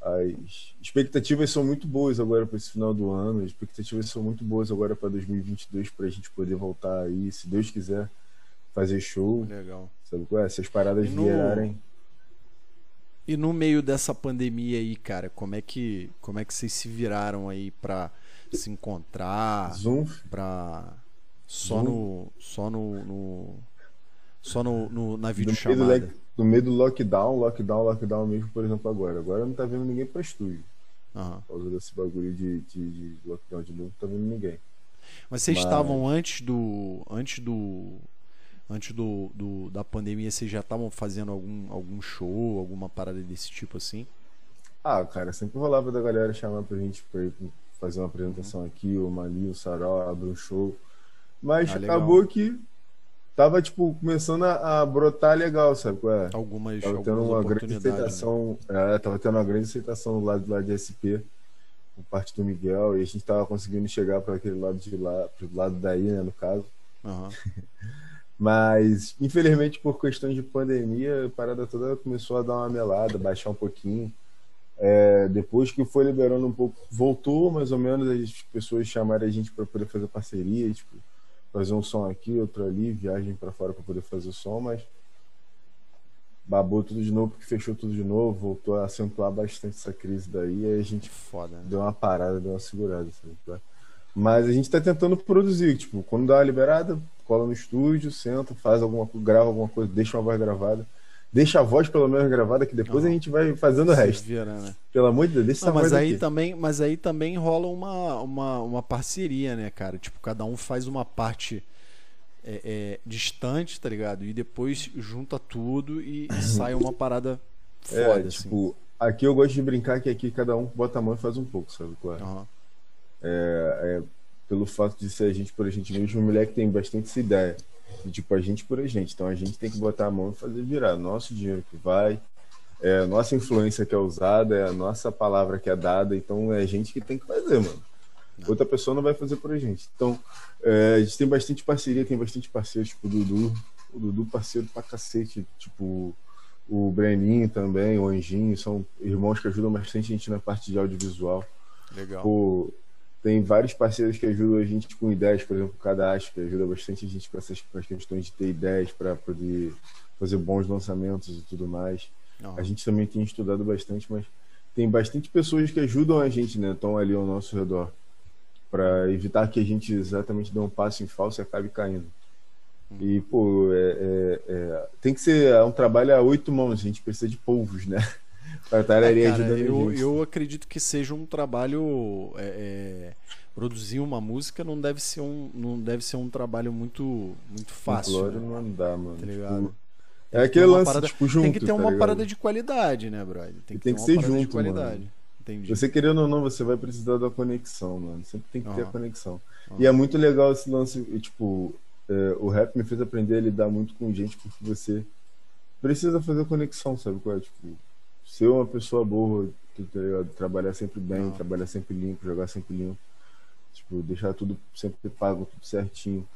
as expectativas são muito boas agora para esse final do ano, as expectativas são muito boas agora para 2022 pra gente poder voltar aí, se Deus quiser, fazer show, Legal. sabe qual é? Se as paradas E no- vierem. E no meio dessa pandemia aí, cara, como é que como é que vocês se viraram aí pra se encontrar, Zoom, pra só Zoom. no só no, no- só no, no- na no videochamada. le- no meio do lockdown, lockdown, lockdown mesmo, por exemplo, agora. Agora não tá vendo ninguém pra estúdio. Aham. Por causa desse bagulho de, de, de lockdown de novo, não tá vendo ninguém. Mas vocês Mas- estavam antes do antes do antes do, do da pandemia, vocês já estavam fazendo algum, algum show, alguma parada desse tipo assim? Ah, cara, sempre rolava da galera chamar pra gente pra fazer uma apresentação uhum. aqui, o Mali, o Sarau, abrir um show. Mas ah, acabou que tava, tipo, começando a, a brotar legal, sabe? Ué, algumas tava tendo uma grande aceitação. Né? É, tava tendo uma grande aceitação do lado, do lado de SP, por parte do Miguel, e a gente tava conseguindo chegar para aquele lado de lá, pro lado daí, né, no caso. Uhum. *laughs* Mas, infelizmente, por questões de pandemia, a parada toda começou a dar uma melada, baixar um pouquinho. É, depois que foi liberando um pouco, voltou mais ou menos as pessoas chamaram a gente para poder fazer parceria, tipo, fazer um som aqui, outro ali, viagem para fora para poder fazer o som, mas babou tudo de novo, porque fechou tudo de novo, voltou a acentuar bastante essa crise daí, aí a gente Foda, né? deu uma parada, deu uma segurada. Sabe? Mas a gente está tentando produzir, tipo, quando dá uma liberada, cola no estúdio, senta, faz alguma grava alguma coisa, deixa uma voz gravada deixa a voz pelo menos gravada, que depois a gente vai fazendo o resto. Vira, né? Pelo amor de Deus, deixa não, essa mas voz aí aqui. também Mas aí também rola uma, uma, uma parceria, né, cara? Tipo, cada um faz uma parte é, é, distante, tá ligado? E depois junta tudo e, e *clears throat* sai uma parada foda, é, assim. tipo, aqui eu gosto de brincar que aqui cada um bota a mão e faz um pouco, sabe? Qual é? Uhum. É, é, pelo fato de ser a gente por a gente mesmo, uma mulher que tem bastante essa ideia. Tipo, a gente por a gente. Então a gente tem que botar a mão e fazer virar. Nosso dinheiro que vai, é a nossa influência que é usada, é a nossa palavra que é dada. Então é a gente que tem que fazer, mano. Outra pessoa não vai fazer por a gente. Então, é, a gente tem bastante parceria, tem bastante parceiros, tipo o Dudu. O Dudu parceiro pra cacete. Tipo, o Breninho também, o Anjinho, são irmãos que ajudam bastante a gente na parte de audiovisual. Legal. Tem vários parceiros que ajudam a gente com ideias, por exemplo, o Cadastro, que ajuda bastante a gente com essas com as questões de ter ideias para poder fazer bons lançamentos e tudo mais. A gente também tem estudado bastante, mas tem bastante pessoas que ajudam a gente, né? Estão ali ao nosso redor, para evitar que a gente exatamente dê um passo em falso e acabe caindo. E, pô, é, é, é, tem que ser é um trabalho a oito mãos, a gente precisa de polvos, né? É, cara, eu, eu acredito que seja um trabalho. É, é, produzir uma música não deve ser um, não deve ser um trabalho muito, muito fácil. Né? não dá, mano. Tá ligado? Tipo, é aquele lance, parada, tipo, junto. Tem que ter tá uma ligado? parada de qualidade, né, brother? Tem que, tem que ser junto, de qualidade. Mano. Entendi. Você querendo ou não, você vai precisar da conexão, mano. Sempre tem que uhum. ter a conexão. Uhum. E é muito legal esse lance, tipo, é, o rap me fez aprender a lidar muito com gente porque você precisa fazer conexão, sabe qual é? Tipo, ser uma pessoa boa, tá trabalhar sempre bem, Não. trabalhar sempre limpo, jogar sempre limpo. Tipo, deixar tudo sempre pago, tudo certinho.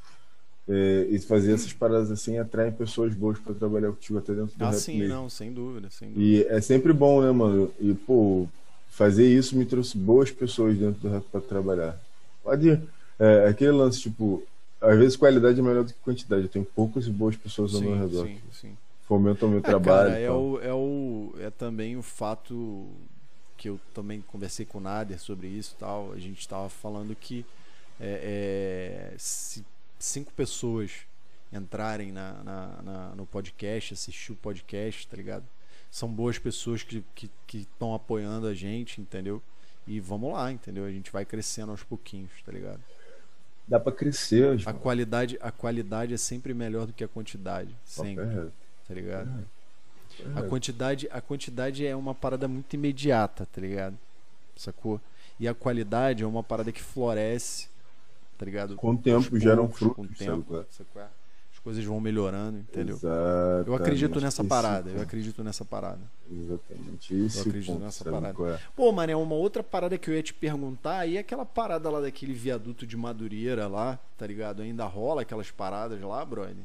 É, e fazer essas paradas assim atraem pessoas boas para trabalhar contigo até dentro do ah, rap sim, mesmo. não, sem dúvida, sem dúvida. E é sempre bom, né, mano? E, pô, fazer isso me trouxe boas pessoas dentro do rap para trabalhar. Pode. É, aquele lance, tipo, às vezes qualidade é melhor do que quantidade. Eu tenho poucas e boas pessoas ao sim, meu redor. Sim, sim fomenta o meu é, trabalho. Cara, é, o, é, o, é também o fato que eu também conversei com o Nader sobre isso tal. A gente estava falando que é, é, se cinco pessoas entrarem na, na, na, no podcast, assistir o podcast, tá ligado? São boas pessoas que estão que, que apoiando a gente, entendeu? E vamos lá, entendeu? A gente vai crescendo aos pouquinhos, tá ligado? Dá para crescer. A qualidade, a qualidade é sempre melhor do que a quantidade. Sempre. Tá ligado? É. A quantidade, a quantidade é uma parada muito imediata, tá ligado? Sacou? E a qualidade é uma parada que floresce, tá ligado? Com o tempo geram frutos, com o tempo, sacou? As coisas vão melhorando, entendeu? Exatamente. Eu acredito nessa parada, eu acredito nessa parada. Exatamente. Esse eu acredito ponto, nessa parada. É? Pô, mano, é uma outra parada que eu ia te perguntar, e aquela parada lá daquele viaduto de Madureira lá, tá ligado? Ainda rola aquelas paradas lá, brother?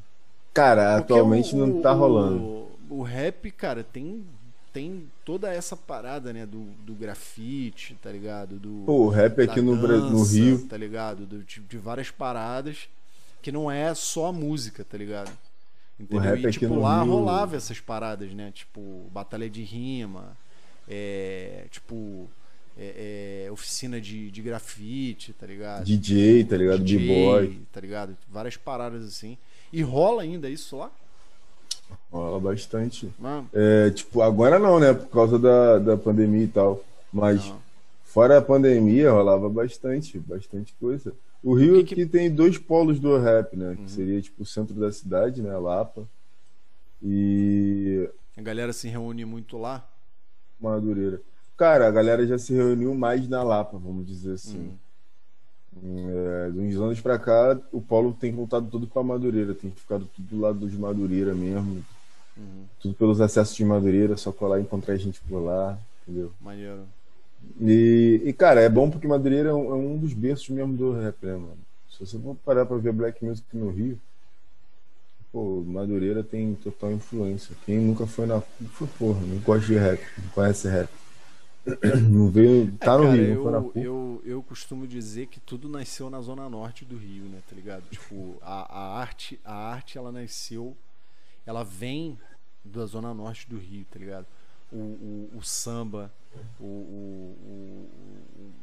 Cara, Porque atualmente o, não tá rolando. O, o, rap, cara, tem, tem toda essa parada, né? Do, do grafite, tá ligado? Do, Pô, o rap aqui no, dança, no Rio. Tá ligado? Do, de, de, várias paradas que não é só a música, tá ligado? Entendeu? O rap e, aqui tipo, no lá Rio... rolava essas paradas, né? Tipo, batalha de rima, é, tipo. É, é, oficina de, de grafite, tá ligado? DJ, tá ligado? B-boy. Tá ligado? Várias paradas assim. E rola ainda isso lá? Rola bastante. É, tipo, agora não, né? Por causa da, da pandemia e tal. Mas não. fora a pandemia, rolava bastante, bastante coisa. O Rio que, aqui tem dois polos do rap, né? Uhum. Que seria tipo o centro da cidade, né? Lapa. E. A galera se reúne muito lá? Madureira. Cara, a galera já se reuniu mais na Lapa, vamos dizer assim. Uhum. É, de uns anos pra cá, o polo tem voltado tudo pra Madureira, tem ficado tudo do lado de Madureira mesmo. Uhum. Tudo pelos acessos de Madureira, só colar e encontrar gente por lá, entendeu? Maneiro. E, e, cara, é bom porque Madureira é um, é um, dos berços mesmo do rap, né, mano? Se você for parar pra ver Black Music no Rio, pô, Madureira tem total influência. Quem nunca foi na. Porra, não gosta de rap, não conhece rap. Não veio. Tá é, no cara, Rio, eu, não eu, eu costumo dizer que tudo nasceu na zona norte do Rio, né? Tá ligado? Tipo, a, a arte, a arte, ela nasceu. Ela vem da zona norte do Rio, tá ligado? O, o, o samba, o, o,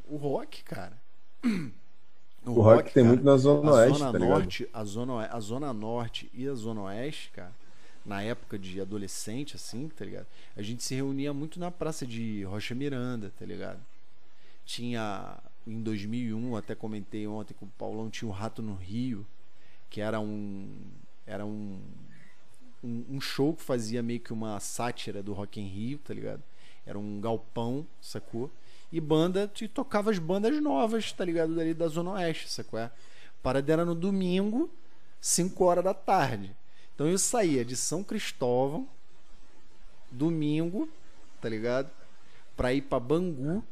o, o, rock, cara. *clears throat* O, rock, rock, tem cara, muito na Zona Oeste, zona tá norte, a zona, a zona Norte e a Zona Oeste, cara, na época de adolescente, assim, tá ligado? A gente se reunia muito na praça de Rocha Miranda, tá ligado? Tinha, em 2001, até comentei ontem com o Paulão, tinha o Rato no Rio, que era um. Era um, um, show que fazia meio que uma sátira do Rock em Rio, tá ligado? Era um galpão, sacou? E banda, te tocava as bandas novas, tá ligado? Dali da Zona Oeste, sacou? É? Parada era no domingo, 5 horas da tarde. Então eu saía de São Cristóvão, domingo, tá ligado? Pra ir pra Bangu,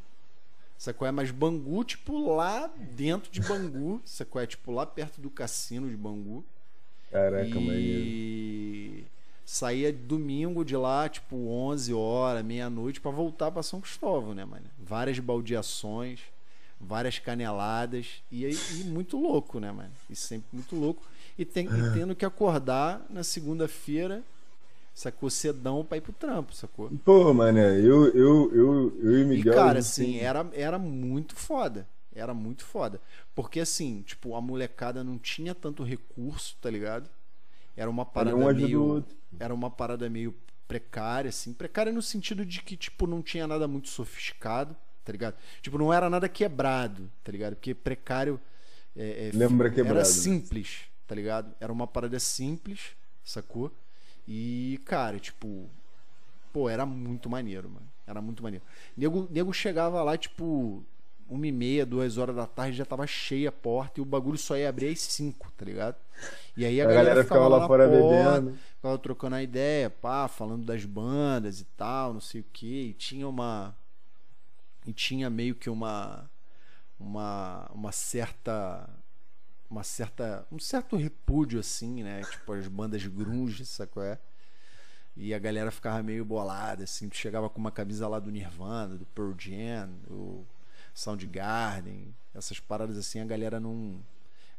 sacou? É? Mas Bangu, tipo, lá dentro de Bangu, *laughs* sacou? É? Tipo, lá perto do cassino de Bangu. Caraca, e saía domingo de lá, tipo 11 horas, meia-noite, para voltar para São Cristóvão, né, mano? Várias baldeações, várias caneladas e, e muito louco, né, mano? E sempre muito louco. E, tem, e tendo que acordar na segunda-feira, sacou? Cedão pra ir pro trampo, sacou? Pô, mano, eu, eu, eu, eu e Miguel. E, cara, assim, era, era muito foda. Era muito foda. Porque, assim, tipo, a molecada não tinha tanto recurso, tá ligado? Era uma parada um meio. Era uma parada meio precária, assim. Precária no sentido de que, tipo, não tinha nada muito sofisticado, tá ligado? Tipo, não era nada quebrado, tá ligado? Porque precário. É, é, Lembra quebrado. Era simples, tá ligado? Era uma parada simples, sacou? E, cara, tipo. Pô, era muito maneiro, mano. Era muito maneiro. Nego, nego chegava lá, tipo, uma e meia, duas horas da tarde já tava cheia a porta e o bagulho só ia abrir às cinco, tá ligado? E aí a, a galera, galera, ficava, ficava lá, fora porta, bebendo. Ficava trocando a ideia, pá, falando das bandas e tal, não sei o que. E tinha uma. E tinha meio que uma. Uma, uma certa. Uma certa. Um certo repúdio, assim, né? Tipo, as bandas grunge, sacou? É? E a galera ficava meio bolada, assim. Tu chegava com uma camisa lá do Nirvana, do Pearl Jam, do Soundgarden, essas paradas assim, a galera não.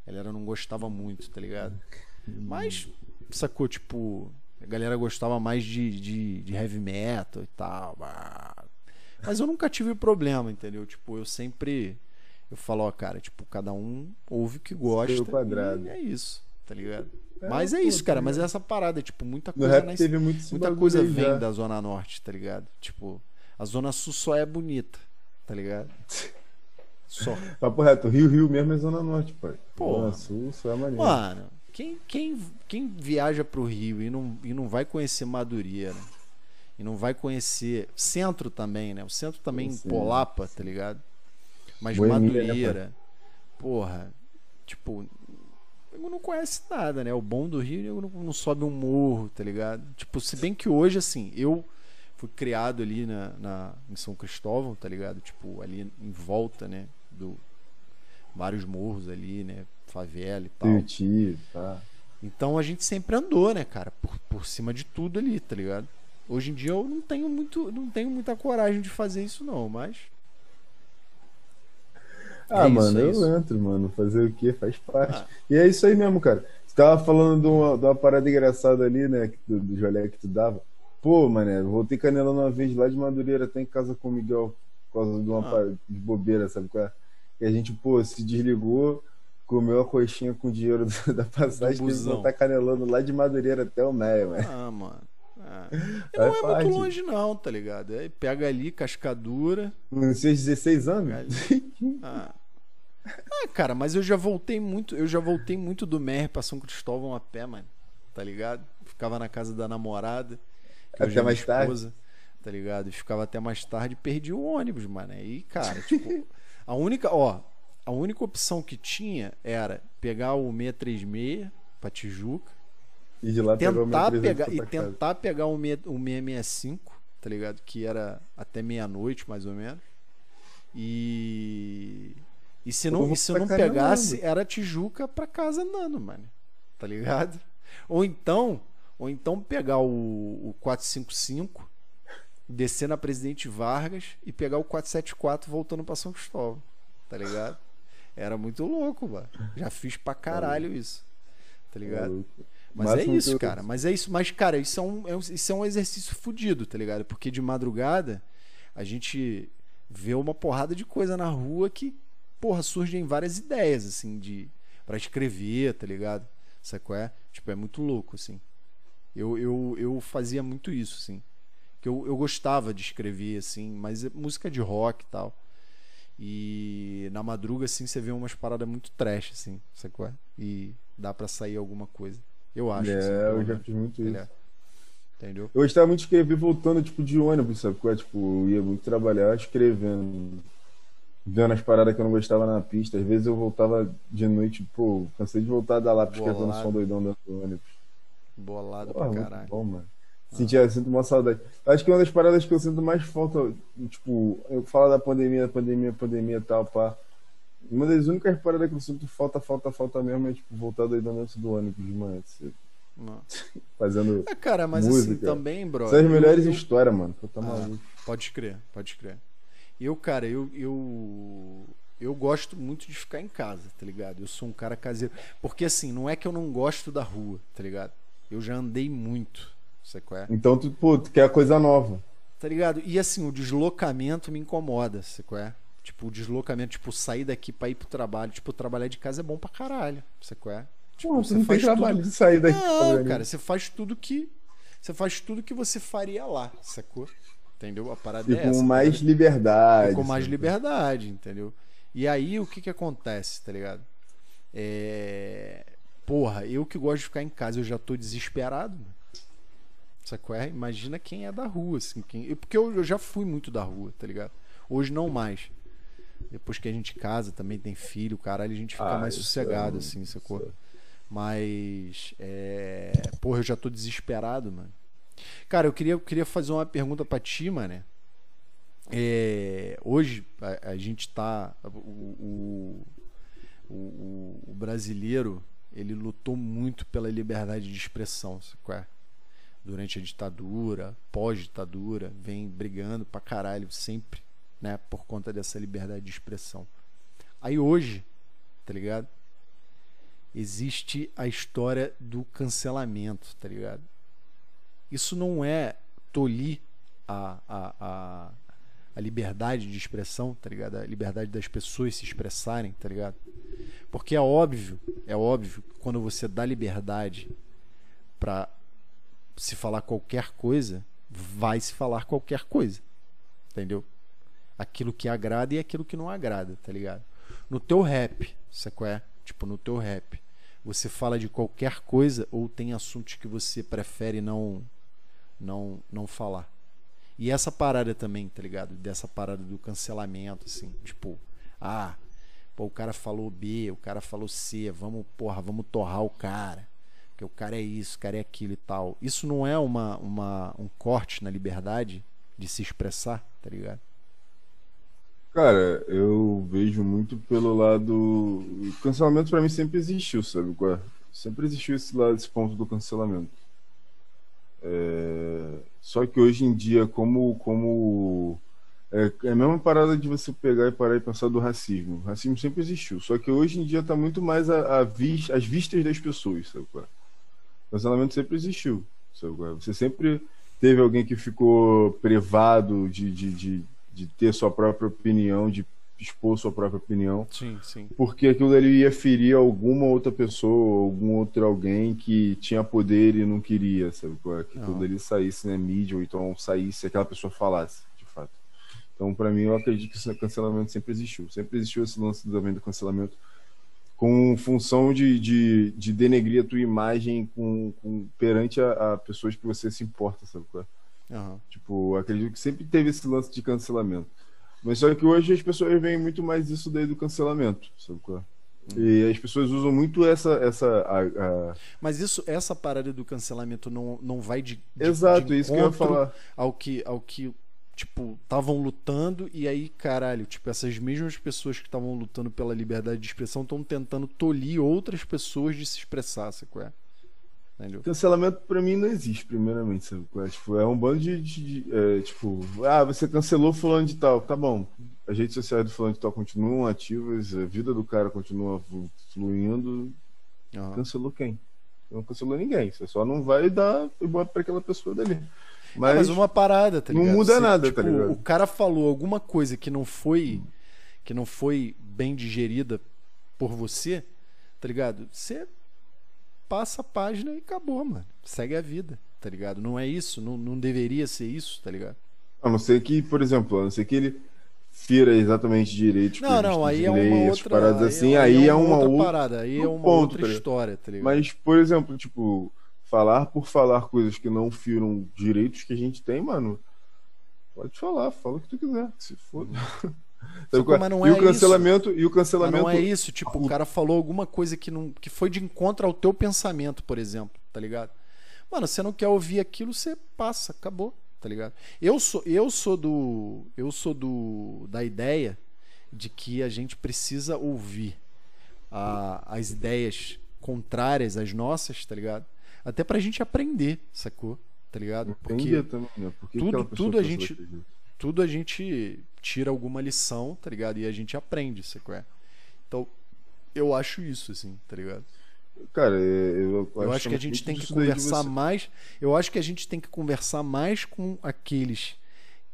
Galera não gostava muito, tá ligado? Mas, sacou, tipo, a galera gostava mais de, de, de heavy metal e tal. Mas eu nunca tive problema, entendeu? Tipo, eu sempre. Eu falo, ó, cara, tipo, cada um ouve o que gosta. Quadrado. E é isso, tá ligado? É, mas é isso, cara. Mas é essa parada, tipo, muita coisa. Nas... teve muito muita coisa vem já. da Zona Norte, tá ligado? Tipo, a Zona Sul só é bonita tá ligado? *laughs* Só. Papo reto, Rio Rio mesmo é Zona Norte, pai. Pô. Zona Sul só é maneiro. Mano, quem, quem, quem viaja pro Rio e não, e não vai conhecer Madureira e não vai conhecer centro também, né? O centro também Sim. Polapa, tá ligado? Mas Boa Madureira, né, porra, tipo, não conhece nada, né? O bom do Rio não, não sobe um morro, tá ligado? Tipo, se bem que hoje, assim, eu fui criado ali na, na, em São Cristóvão, tá ligado? Tipo, ali em volta, né? Do, vários morros ali, né? Favela e tal. Tá. Então a gente sempre andou, né, cara? Por, por cima de tudo ali, tá ligado? Hoje em dia eu não tenho muito, não tenho muita coragem de fazer isso não, mas ah, é mano, isso, é eu entro, mano. Fazer o quê? Faz parte. Ah. E é isso aí mesmo, cara. Você tava falando de uma, de uma parada engraçada ali, né? Do, do jolé que tu dava. Pô, mané, voltei canelando uma vez lá de Madureira até em casa com o Miguel por causa de uma ah. de bobeira, sabe qual é? E a gente, pô, se desligou, comeu a coxinha com dinheiro *laughs* da passagem, que voltar canelando lá de Madureira até o Meia, mano. Ah, mano. *laughs* Ah. não é parte. muito longe, não, tá ligado? Aí pega ali, cascadura. Nos seus 16 anos? *laughs* Ah. Ah, cara, mas eu já voltei muito, eu já voltei muito do Mer pra São Cristóvão a pé, mano. Tá ligado? Ficava na casa da namorada. Até minha mais tarde? esposa, Tá ligado? E ficava até mais tarde e perdi o ônibus, mano. Aí, cara, tipo, *laughs* a única, ó, a única opção que tinha era pegar o 636 pra Tijuca, E de lá pegar tentar 300 pegar pra e tentar pegar o, o 665, tá ligado? Que era até meia-noite, mais ou menos. E e se não, e se não pegasse, era Tijuca pra casa andando, mano. Tá ligado? Ou então, ou então pegar o, o 455, descer na Presidente Vargas e pegar o 474 voltando pra São Cristóvão. Tá ligado? Era muito louco, mano. Já fiz pra caralho isso. Tá ligado? Mas Máximo é isso, cara. Mas é isso. Mas, cara, isso é um, é um- isso é um exercício fudido, tá ligado? Porque de madrugada a gente vê uma porrada de coisa na rua que, porra, surgem várias ideias, assim, de. para escrever, tá ligado? Sabe qual é? Tipo, é muito louco, assim. Eu, eu, eu fazia muito isso, assim. Que eu, eu gostava de escrever, assim, mas é música de rock e tal. E na madruga, assim, você vê umas paradas muito trash, assim, sabe qual é? E dá pra sair alguma coisa. Eu acho. É, assim, eu já fiz muito isso. é. Entendeu? Eu gostava muito de escrever voltando, tipo, de ônibus, sabe? qual é? Tipo, eu ia muito trabalhar escrevendo. Vendo as paradas que eu não gostava na pista. Às vezes eu voltava de noite, pô, cansei de voltar da lápis escrevendo Bolado. som doidão dentro do ônibus. Bolado Porra, pra caralho. bom, mano. Sentia, sinto uma saudade. Acho que uma das paradas que eu sinto mais falta, tipo, eu falo da pandemia, pandemia, pandemia e tal, pá. Uma das únicas paradas que eu sinto falta, falta, falta mesmo é, tipo, voltar doidão dentro do ônibus assim, Não. *laughs* fazendo. É, cara, mas assim, Música. também, bro. São as melhores eu- histórias, mano. Pô, tá Ah, maluco. Pode crer, pode crer. Eu, cara, eu, eu eu gosto muito de ficar em casa, tá ligado? Eu sou um cara caseiro. Porque assim, não é que eu não gosto da rua, tá ligado? Eu já andei muito, sabe qual é? Então, tu, pô, tu quer coisa nova. Tá ligado? E assim, o deslocamento me incomoda, sabe qual é? Tipo, o deslocamento, tipo, sair daqui pra ir pro trabalho. Tipo, trabalhar de casa é bom pra caralho, sabe qual é? Tipo, Pô, tu não tem trabalho de sair daqui. Não, pra cara, você faz tudo que. Você faz tudo que você faria lá, sacou? Entendeu? A parada E é com essa. mais cara. liberdade. E com mais liberdade, entendeu? E aí o que que acontece, tá ligado? É... Porra, eu que gosto de ficar em casa, eu já tô desesperado. Mano. Sacou? É? Imagina quem é da rua, assim. Quem... Porque eu, eu já fui muito da rua, tá ligado? Hoje não mais. Depois que a gente casa, também tem filho, caralho, a gente fica Ah, mais isso sossegado, é- assim, sacou? isso Mas. É... Porra, eu já tô desesperado, mano. Cara, eu queria, queria fazer uma pergunta pra ti, mano. É, hoje a, a gente tá. O, o, o, o- brasileiro ele lutou muito pela liberdade de expressão, sabe é? Durante a ditadura, pós-ditadura, vem brigando pra caralho sempre, né? Por conta dessa liberdade de expressão. Aí hoje, tá ligado? Existe a história do cancelamento, tá ligado? Isso não é tolir a, a, a, a liberdade de expressão, tá ligado? A liberdade das pessoas se expressarem, tá ligado? Porque é óbvio, é óbvio quando você dá liberdade pra se falar qualquer coisa, vai se falar qualquer coisa. Entendeu? Aquilo que agrada e aquilo que não agrada, tá ligado? No teu rap, qual é? Tipo, no teu rap, você fala de qualquer coisa ou tem assuntos que você prefere não não não falar. E essa parada também, tá ligado? Dessa parada do cancelamento, assim, tipo, ah, pô, o cara falou B, o cara falou C, vamos, porra, vamos torrar o cara. Porque o cara é isso, o cara é aquilo e tal. Isso não é uma, uma, um corte na liberdade de se expressar, tá ligado? Cara, eu vejo muito pelo lado. O cancelamento pra mim sempre existiu, sabe? é? Sempre existiu esse lado, esse ponto do cancelamento. É, Só que hoje em dia, como. como... É é a mesma parada de você pegar e parar e pensar do racismo. O racismo sempre existiu. Só que hoje em dia tá muito mais a, a vis... às vistas das pessoas, sabe? qual é? O cancelamento sempre existiu. Sabe? qual é? Você sempre teve alguém que ficou privado de, de, de, de ter sua própria opinião, de expor sua própria opinião, Sim, sim. porque aquilo ali ia ferir alguma outra pessoa, algum outro alguém que tinha poder e não queria, sabe? é? Que Não. aquilo ali saísse na mídia, ou então saísse, aquela pessoa falasse, de fato. Então, para mim, eu acredito que esse cancelamento sempre existiu. Sempre existiu esse lance também do cancelamento com função de, de, de denegrir a tua imagem com, com perante a, a, pessoas que você se importa, sabe? Uhum. Tipo, acredito que sempre teve esse lance de cancelamento. Mas só que hoje as pessoas veem muito mais isso daí do cancelamento, sabe qual é? E as pessoas usam muito essa. essa a, a... Mas isso, essa parada do cancelamento não, não vai de. de Exato, de isso que eu ia falar. Ao que, ao que tipo, estavam lutando e aí, caralho, tipo, essas mesmas pessoas que estavam lutando pela liberdade de expressão estão tentando tolir outras pessoas de se expressar, sabe qual é? Entendeu? Cancelamento para mim não existe, primeiramente, sabe é? Tipo, é um bando de, de, de é, tipo, ah, você cancelou fulano de tal, tá bom as redes sociais do fulano de tal continuam ativas, a vida do cara continua fluindo. Uhum. Cancelou quem? Não cancelou ninguém. Você só não vai dar ibope para aquela pessoa dali. Mas, é, mas uma parada, tá ligado? Não muda Você, nada, tá tipo, tá ligado? O cara falou alguma coisa que não foi que não foi bem digerida por você, tá ligado? Você passa a página e acabou, mano. Segue a vida, tá ligado? Não é isso, não, não deveria ser isso, tá ligado? A não ser que, por exemplo, a não ser que ele fira exatamente direito. Não, não, aí é uma outra. Paradas assim, aí, aí é uma, outra outra parada, aí é uma ponto, outra história, tá ligado? Mas, por exemplo, tipo, falar por falar coisas que não firam direitos que a gente tem, mano. Pode falar, fala o que tu quiser, se foda. *laughs* Só, mas não e é o cancelamento isso. e o cancelamento mas não é isso tipo o cara falou alguma coisa que não que foi de encontro ao teu pensamento por exemplo tá ligado mano você não quer ouvir aquilo você passa acabou tá ligado? Eu sou eu sou do eu sou do da ideia de que a gente precisa ouvir a, as ideias contrárias às nossas, tá ligado? Até pra gente aprender, sacou? Tá ligado? Porque também, né? Por que tudo tudo a gente tudo a gente tira alguma lição, tá ligado? E a gente aprende, sacou? Então, eu acho isso assim, tá ligado? Cara, eu, eu, eu acho que a gente tem que conversar mais. Eu acho que a gente tem que conversar mais com aqueles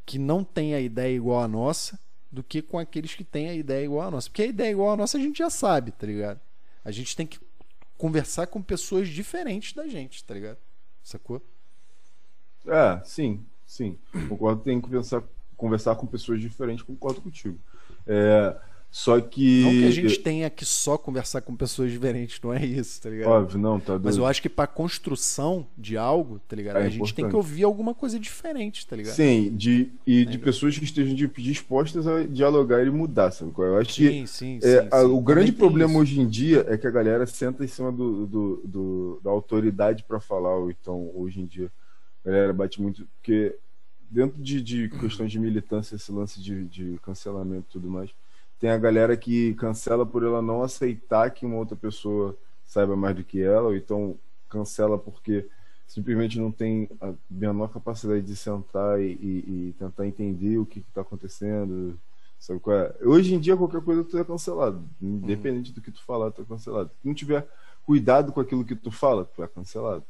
que não têm a ideia igual a nossa do que com aqueles que têm a ideia igual a nossa. Porque a ideia igual a nossa a gente já sabe, tá ligado? A gente tem que conversar com pessoas diferentes da gente, tá ligado? Sacou? É, sim, sim. Concordo, tem que conversar, conversar com pessoas diferentes, concordo contigo. É, só que. Não que a gente tenha que só conversar com pessoas diferentes, não é isso, tá ligado? Óbvio, não, tá doido. Mas eu acho que pra construção de algo, tá ligado? É a gente importante. tem que ouvir alguma coisa diferente, tá ligado? Sim, de, e de pessoas que estejam dispostas a dialogar e mudar, sabe? Eu acho sim, que sim, é, sim, a, o grande problema isso. hoje em dia é que a galera senta em cima do, do, do da autoridade para falar, ou então, hoje em dia, a galera bate muito. Porque dentro de, de questões de militância, esse lance de, de cancelamento e tudo mais tem a galera que cancela por ela não aceitar que uma outra pessoa saiba mais do que ela, ou então cancela porque simplesmente não tem a menor capacidade de sentar e, e, e tentar entender o que está acontecendo. Sabe qual é? Hoje em dia, qualquer coisa tu é cancelado. Independente uhum. do que tu falar, tu é cancelado. Se não tiver cuidado com aquilo que tu fala, tu é cancelado.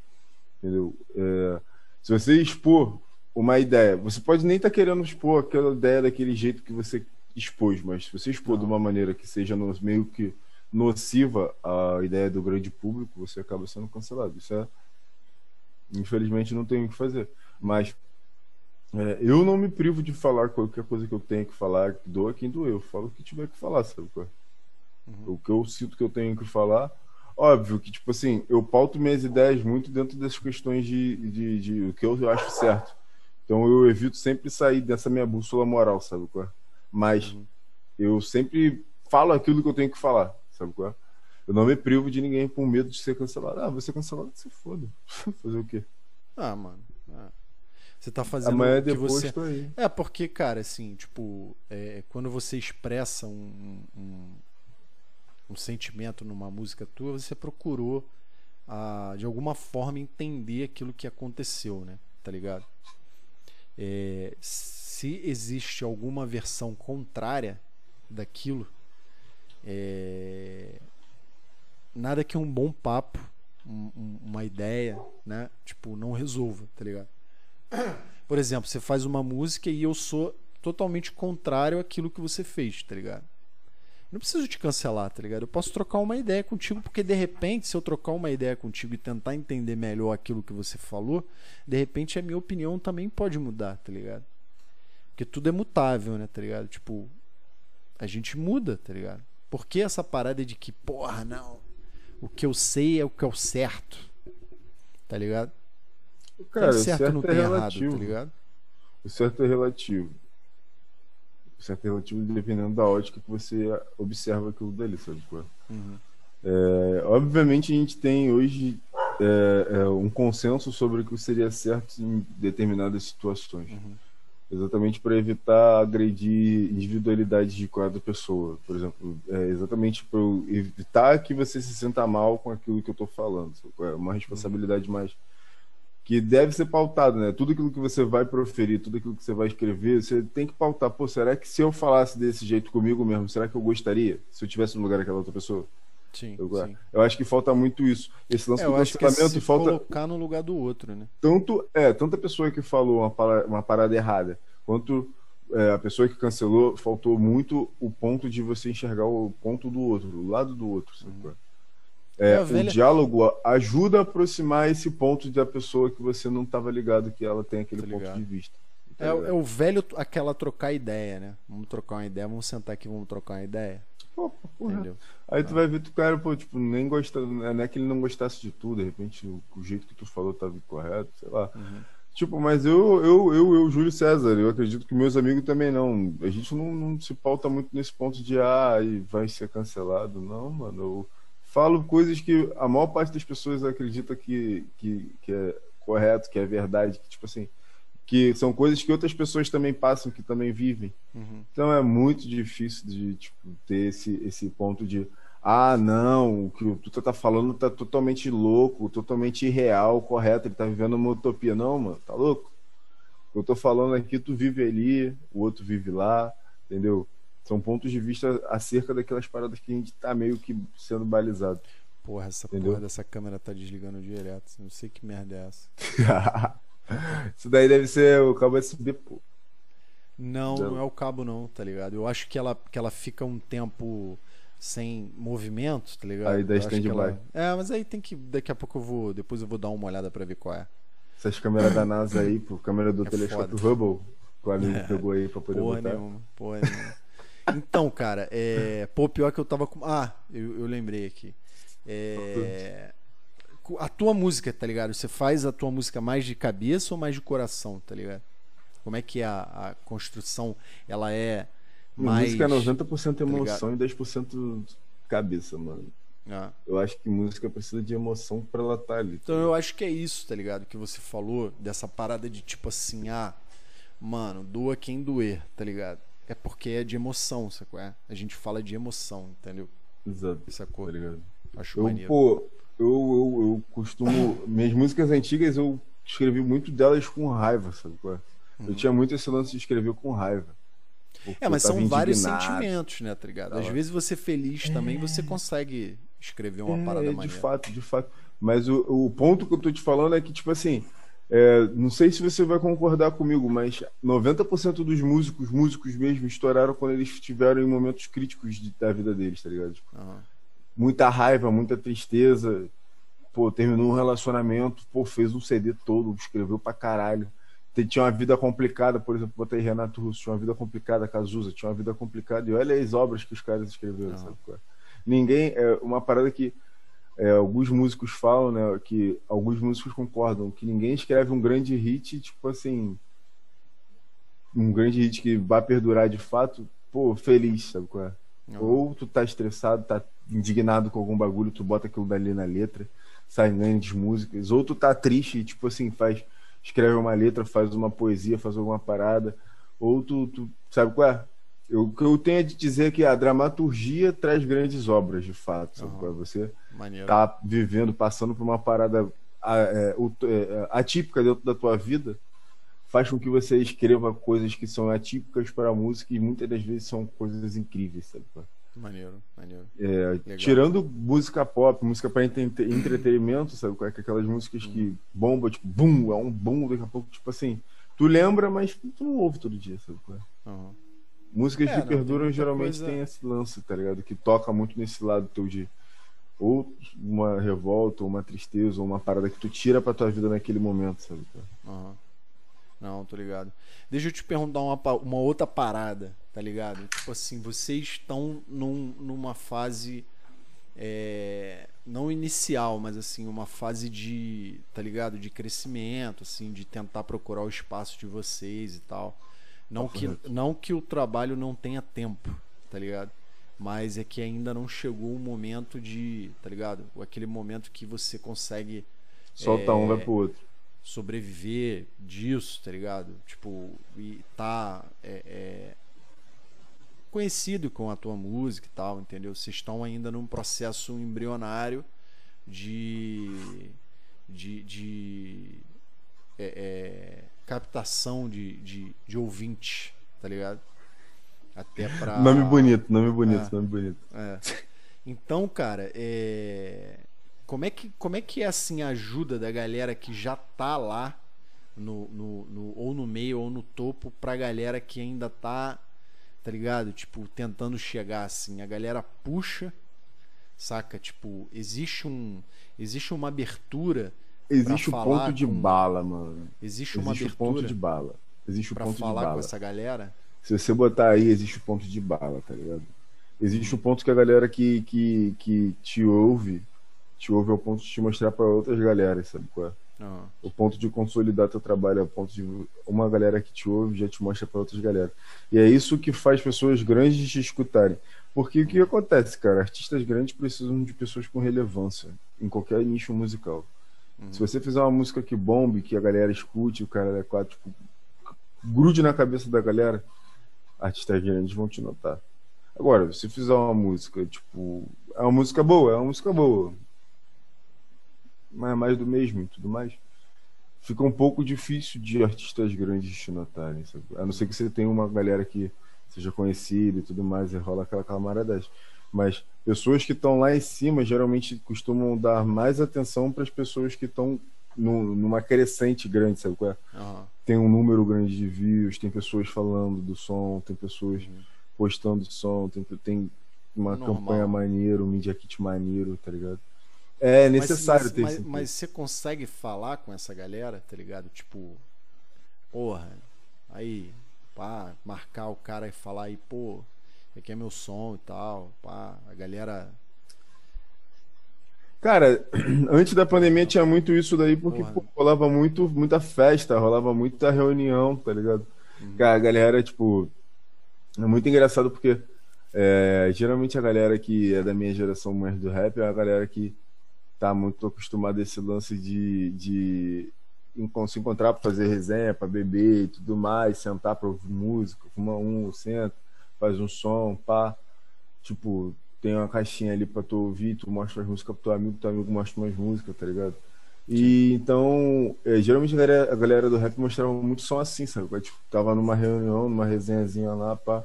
Entendeu? É, se você expor uma ideia, você pode nem estar tá querendo expor aquela ideia daquele jeito que você expôs, mas se você expor de uma maneira que seja meio que nociva à ideia do grande público, você acaba sendo cancelado. Isso é. Infelizmente não tem o que fazer. Mas é, eu não me privo de falar qualquer coisa que eu tenha que falar, que doa quem doeu. Eu falo o que tiver que falar, sabe? Uhum. O que eu sinto que eu tenho que falar. Óbvio que, tipo assim, eu pauto minhas ideias muito dentro das questões de, de, de, de o que eu acho certo. Então eu evito sempre sair dessa minha bússola moral, sabe? Qual? Mas uhum. eu sempre falo aquilo que eu tenho que falar, sabe qual é? Eu não me privo de ninguém com medo de ser cancelado. Ah, você cancelado, você foda. *laughs* Fazer o quê? Ah, mano. Ah. Você tá fazendo Amanhã depois você. Tô aí. É, porque, cara, assim, tipo, é, quando você expressa um, um, um, sentimento numa música tua, você procurou, ah, de alguma forma, entender aquilo que aconteceu, né? Tá ligado? É, se existe alguma versão contrária daquilo, é... nada que um bom papo, um, uma ideia, né? Tipo, não resolva, tá ligado? Por exemplo, você faz uma música e eu sou totalmente contrário àquilo que você fez, tá ligado? Não preciso te cancelar, tá ligado? Eu posso trocar uma ideia contigo, porque de repente, se eu trocar uma ideia contigo e tentar entender melhor aquilo que você falou, de repente a minha opinião também pode mudar, tá ligado? Porque tudo é mutável, né, tá ligado? Tipo, a gente muda, tá ligado? Por que essa parada de que, porra, não, o que eu sei é o que é o certo, tá ligado? Cara, tem certo, o certo não é tem relativo. errado, tá ligado? O certo é relativo. Certo é relativo dependendo da ótica que você observa aquilo dali, sabe? é? Uhum. É, obviamente a gente tem hoje é, é, um consenso sobre o que seria certo em determinadas situações. Uhum. Exatamente para evitar agredir individualidades de cada pessoa. Por exemplo, é, exatamente para evitar que você se sinta mal com aquilo que eu estou falando. É uma responsabilidade mais que deve ser pautado, né? Tudo aquilo que você vai proferir, tudo aquilo que você vai escrever, você tem que pautar. Pô, será que se eu falasse desse jeito comigo mesmo, será que eu gostaria? Se eu tivesse no lugar daquela outra pessoa? Sim, Eu, sim. eu acho que falta muito isso. Esse lance É, do é cancelamento se falta colocar no lugar do outro, né? tanto é tanta pessoa que falou uma, para- uma parada errada quanto é, a pessoa que cancelou faltou muito o ponto de você enxergar o ponto do outro o lado do outro qual é? É, É, o diálogo ajuda a aproximar esse ponto da pessoa que você não estava ligado que ela tem aquele Tá ponto de vista Tá É, é o velho, aquela trocar ideia, né? Vamos trocar uma ideia, vamos sentar aqui, vamos trocar uma ideia. Pô. Entendeu? Aí tu vai ver que o cara, pô, tipo, nem gosta, não é que ele não gostasse de tudo, de repente o, o jeito que tu falou tava incorreto, sei lá. Uhum. Tipo, mas eu, eu, eu, eu, Júlio César, eu acredito que meus amigos também não. A gente não, não se pauta muito nesse ponto de, ah, e vai ser cancelado. Não, mano. Eu falo coisas que a maior parte das pessoas acredita que, que, que é correto, que é verdade, que, tipo assim, que são coisas que outras pessoas também passam, que também vivem. Uhum. Então é muito difícil de tipo, ter esse, esse ponto de ah, não, o que o Tuta tá falando tá totalmente louco, totalmente irreal, correto, ele tá vivendo uma utopia. Não, mano, tá louco? O que eu tô falando aqui, tu vive ali, o outro vive lá, entendeu? São pontos de vista acerca daquelas paradas que a gente tá meio que sendo balizado. Porra, essa Entendeu? porra dessa câmera tá desligando direto. Não sei que merda é essa. *laughs* Isso daí deve ser o cabo USB, pô. Não, Não. não é o cabo não, tá ligado? Eu acho que ela, que ela fica um tempo sem movimento, tá ligado? Aí dá stand-by. ela- É, mas aí tem que. Daqui a pouco eu vou. Depois eu vou dar uma olhada pra ver qual é. Essas câmeras da NASA aí, pô, câmera do É telescópio foda. Hubble, que o amigo pegou aí pra poder Porra botar. nenhuma, porra nenhuma. Então, cara, é... pô, pior que eu tava com. Ah, eu, eu lembrei aqui. É... A tua música, tá ligado? Você faz a tua música mais de cabeça ou mais de coração, tá ligado? Como é que é a, a construção? Ela é Minha mais. música é 90% ligado? emoção e 10% cabeça, mano. Ah. Eu acho que música precisa de emoção pra ela estar ali. Então eu acho que é isso, tá ligado? Que você falou dessa parada de tipo assim, ah, mano, doa quem doer, tá ligado? É porque é de emoção, sacou? É? A gente fala de emoção, entendeu? Exato, Sacou? tá ligado? Acho Eu, maneiro. pô, eu, eu, eu costumo. Minhas músicas antigas eu escrevi muito delas com raiva, sabe? qual é? Eu tinha muito esse lance de escrever com raiva. Uhum. É, mas são vários sentimentos, né, tá ligado? Às Tava. vezes você feliz também, você consegue escrever uma parada é, de maneira. fato, de fato. Mas o, o ponto que eu tô te falando é que, tipo assim, é, não sei se você vai concordar comigo, mas 90% dos músicos, músicos mesmo, estouraram quando eles estiveram em momentos críticos de- da vida deles, tá ligado? Tipo, Aham. muita raiva, muita tristeza. Pô, terminou um relacionamento, pô, fez um CD todo, escreveu pra caralho. Tinha uma vida complicada, por exemplo, botei Renato Russo, tinha uma vida complicada, Cazuza, tinha uma vida complicada. E olha as obras que os caras escreveram, Aham. sabe? é? Ninguém. É uma parada que é, alguns músicos falam, né? Que alguns músicos concordam, que ninguém escreve um grande hit, tipo assim. Um grande hit que vai perdurar de fato, pô, feliz, sabe qual é? Aham. Ou tu tá estressado, tá indignado com algum bagulho, tu bota aquilo dali na letra, sai grandes músicas. Ou tu tá triste e, tipo assim, faz, escreve uma letra, faz uma poesia, faz alguma parada. Ou tu, tu sabe qual é? Eu- O que eu tenho a te dizer é que a dramaturgia traz grandes obras, de fato. Sabe Aham. qual é? Você Maneiro. tá vivendo, passando por uma parada a- é, ut- é, atípica dentro da tua vida, faz com que você escreva coisas que são atípicas para a música e muitas das vezes são coisas incríveis, sabe? é? Maneiro, maneiro. É, tirando música pop, música para entretenimento, sabe? é? Aquelas músicas que bomba, tipo, bum, é um bum, daqui a pouco, tipo assim, tu lembra, mas tu não ouve todo dia, sabe? é? Aham. Músicas É, que não, perduram geralmente coisa- tem esse lance, tá ligado? Que toca muito nesse lado teu de ou uma revolta, ou uma tristeza, ou uma parada que tu tira pra tua vida naquele momento, sabe? Não, tô ligado. Deixa eu te perguntar uma, uma outra parada, tá ligado? Tipo assim, vocês estão num, numa fase. É, não inicial, mas assim, uma fase de, tá ligado? De crescimento, assim, de tentar procurar o espaço de vocês e tal. Não, que, não que o trabalho não tenha tempo, tá ligado? Mas é que ainda não chegou o momento de, tá ligado? Aquele momento que você consegue. Solta é, um, vai pro outro sobreviver disso, tá ligado? Tipo, e tá é, é, conhecido com a tua música e tal, entendeu? Vocês estão ainda num processo embrionário de de, de é, é, captação de, de, de ouvinte, tá ligado? Até pra. Nome bonito, nome bonito, é. nome bonito. É. Então, cara, é como é que, como é, que é assim a ajuda da galera que já tá lá no, no, no, ou no meio ou no topo pra galera que ainda tá, tá ligado? Tipo, tentando chegar assim. A galera puxa, saca? Tipo, existe um existe uma abertura Existe o ponto de com... bala, mano. Existe uma existe abertura. ponto de bala. Existe o ponto de bala. falar com essa galera. Se você botar aí, existe o ponto de bala, tá ligado? Existe o ponto que a galera que, que, que te ouve te ouve ao ponto de te mostrar para outras galeras, sabe qual é? Uhum. O ponto de consolidar teu trabalho, é o ponto de uma galera que te ouve já te mostra para outras galeras. E é isso que faz pessoas grandes te escutarem. Porque o que acontece, cara? Artistas grandes precisam de pessoas com relevância em qualquer nicho musical. Uhum. Se você fizer uma música que bombe, que a galera escute, o cara é quatro, tipo, grude na cabeça da galera, artistas grandes vão te notar. Agora, se fizer uma música, tipo, é uma música boa, é uma música boa mas é mais do mesmo e tudo mais, fica um pouco difícil de artistas grandes te notarem, sabe? A não ser que você tenha uma galera que seja conhecida e tudo mais, e rola aquela camaradagem. Mas pessoas que estão lá em cima geralmente costumam dar mais atenção para as pessoas que estão numa crescente grande, sabe? Uhum. Tem um número grande de views, tem pessoas falando do som, tem pessoas uhum. postando som, tem, tem uma Normal. campanha maneira, um media kit maneiro, tá ligado? É necessário mas, ter mas, mas você consegue falar com essa galera, tá ligado? Tipo, porra, aí, pá, marcar o cara e falar aí, pô, aqui é meu som e tal, pá, a galera. Cara, *clears throat* antes da pandemia tinha muito isso daí, porque pô, rolava muito, muita festa, rolava muita reunião, tá ligado? Uhum. A galera, tipo, é muito engraçado porque é, geralmente a galera que é da minha geração mais do rap é a galera que tá muito acostumado a esse lance de, de se encontrar para fazer resenha, para beber e tudo mais, sentar para ouvir música, fuma um, senta, faz um som, pá. Tipo, tem uma caixinha ali para tu ouvir, tu mostra as músicas pro teu amigo, teu amigo mostra umas músicas, tá ligado? E então, é, geralmente a galera, a galera, do rap mostrava muito som assim, sabe? Tipo, tava numa reunião, numa resenhazinha lá, pá.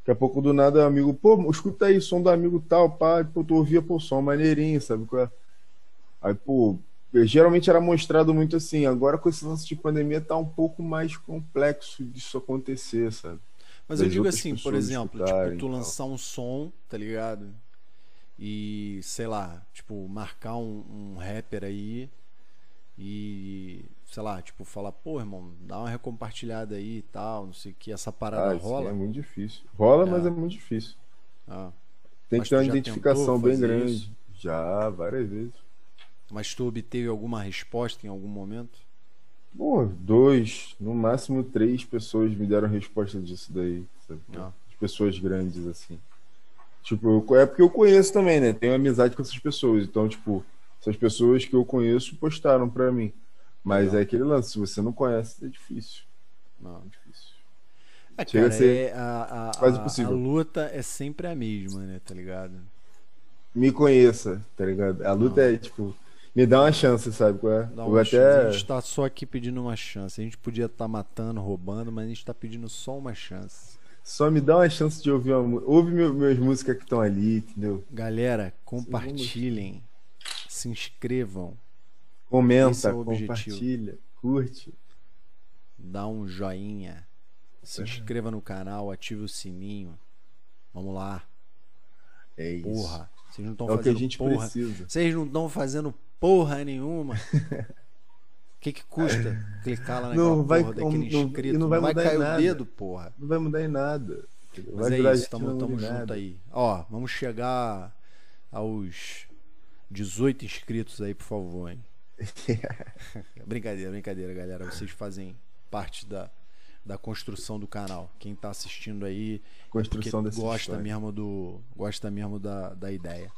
Daqui a pouco do nada, amigo, pô, escuta aí, som do amigo tal, pá, pô, tu ouvia, pô, som maneirinho, sabe? É? Aí, pô, geralmente era mostrado muito assim. Agora, com esse lance de pandemia, tá um pouco mais complexo disso acontecer, sabe? Mas eu digo assim, por exemplo, tipo, tu lançar um som, tá ligado? E, sei lá, tipo, marcar um, um rapper aí e, sei lá, tipo, falar, pô, irmão, dá uma recompartilhada aí e tal, não sei o que, essa parada ah, rola. é muito difícil. Rola, é. mas é muito difícil. Ah. Tem que ter uma identificação bem grande. Isso? Já, várias vezes. Mas tu obteve alguma resposta em algum momento? Pô, dois, no máximo três pessoas me deram resposta disso daí. Ah. Pessoas grandes, assim. Tipo, é porque eu conheço também, né? Tenho amizade com essas pessoas. Então, tipo, essas pessoas que eu conheço postaram pra mim. Mas não. é aquele lance, se você não conhece, é difícil. Não, é difícil. É, Chega cara, a ser é, a, a, quase possível. A luta é sempre a mesma, né? Tá ligado? Me conheça, tá ligado? A luta não. é, tipo, me dá uma chance, sabe? Qual é? Dá uma até... A gente tá só aqui pedindo uma chance. A gente podia estar tá matando, roubando, mas a gente tá pedindo só uma chance. Só me dá uma chance de ouvir uma Ouve meu, minhas músicas que estão ali, entendeu? Galera, compartilhem. Se inscrevam. Comenta, é compartilha, curte. Dá um joinha. Se inscreva no canal, ative o sininho. Vamos lá. É isso. Porra. Vocês não estão é fazendo o que a gente porra. precisa. Vocês não estão fazendo porra nenhuma. *laughs* que que custa clicar lá Não naquela vai- porra daquele não- inscrito? não vai mudar em cair o nada. dedo, porra. Não vai mudar em nada. Mas vai é isso, tamo, não tamo junto nada. aí. Ó, vamos chegar aos 18 inscritos aí, por favor, hein? *laughs* brincadeira, brincadeira, galera. Vocês fazem parte da, da construção do canal. Quem tá assistindo aí porque Construção dessa gosta história. mesmo do gosta mesmo da, da ideia.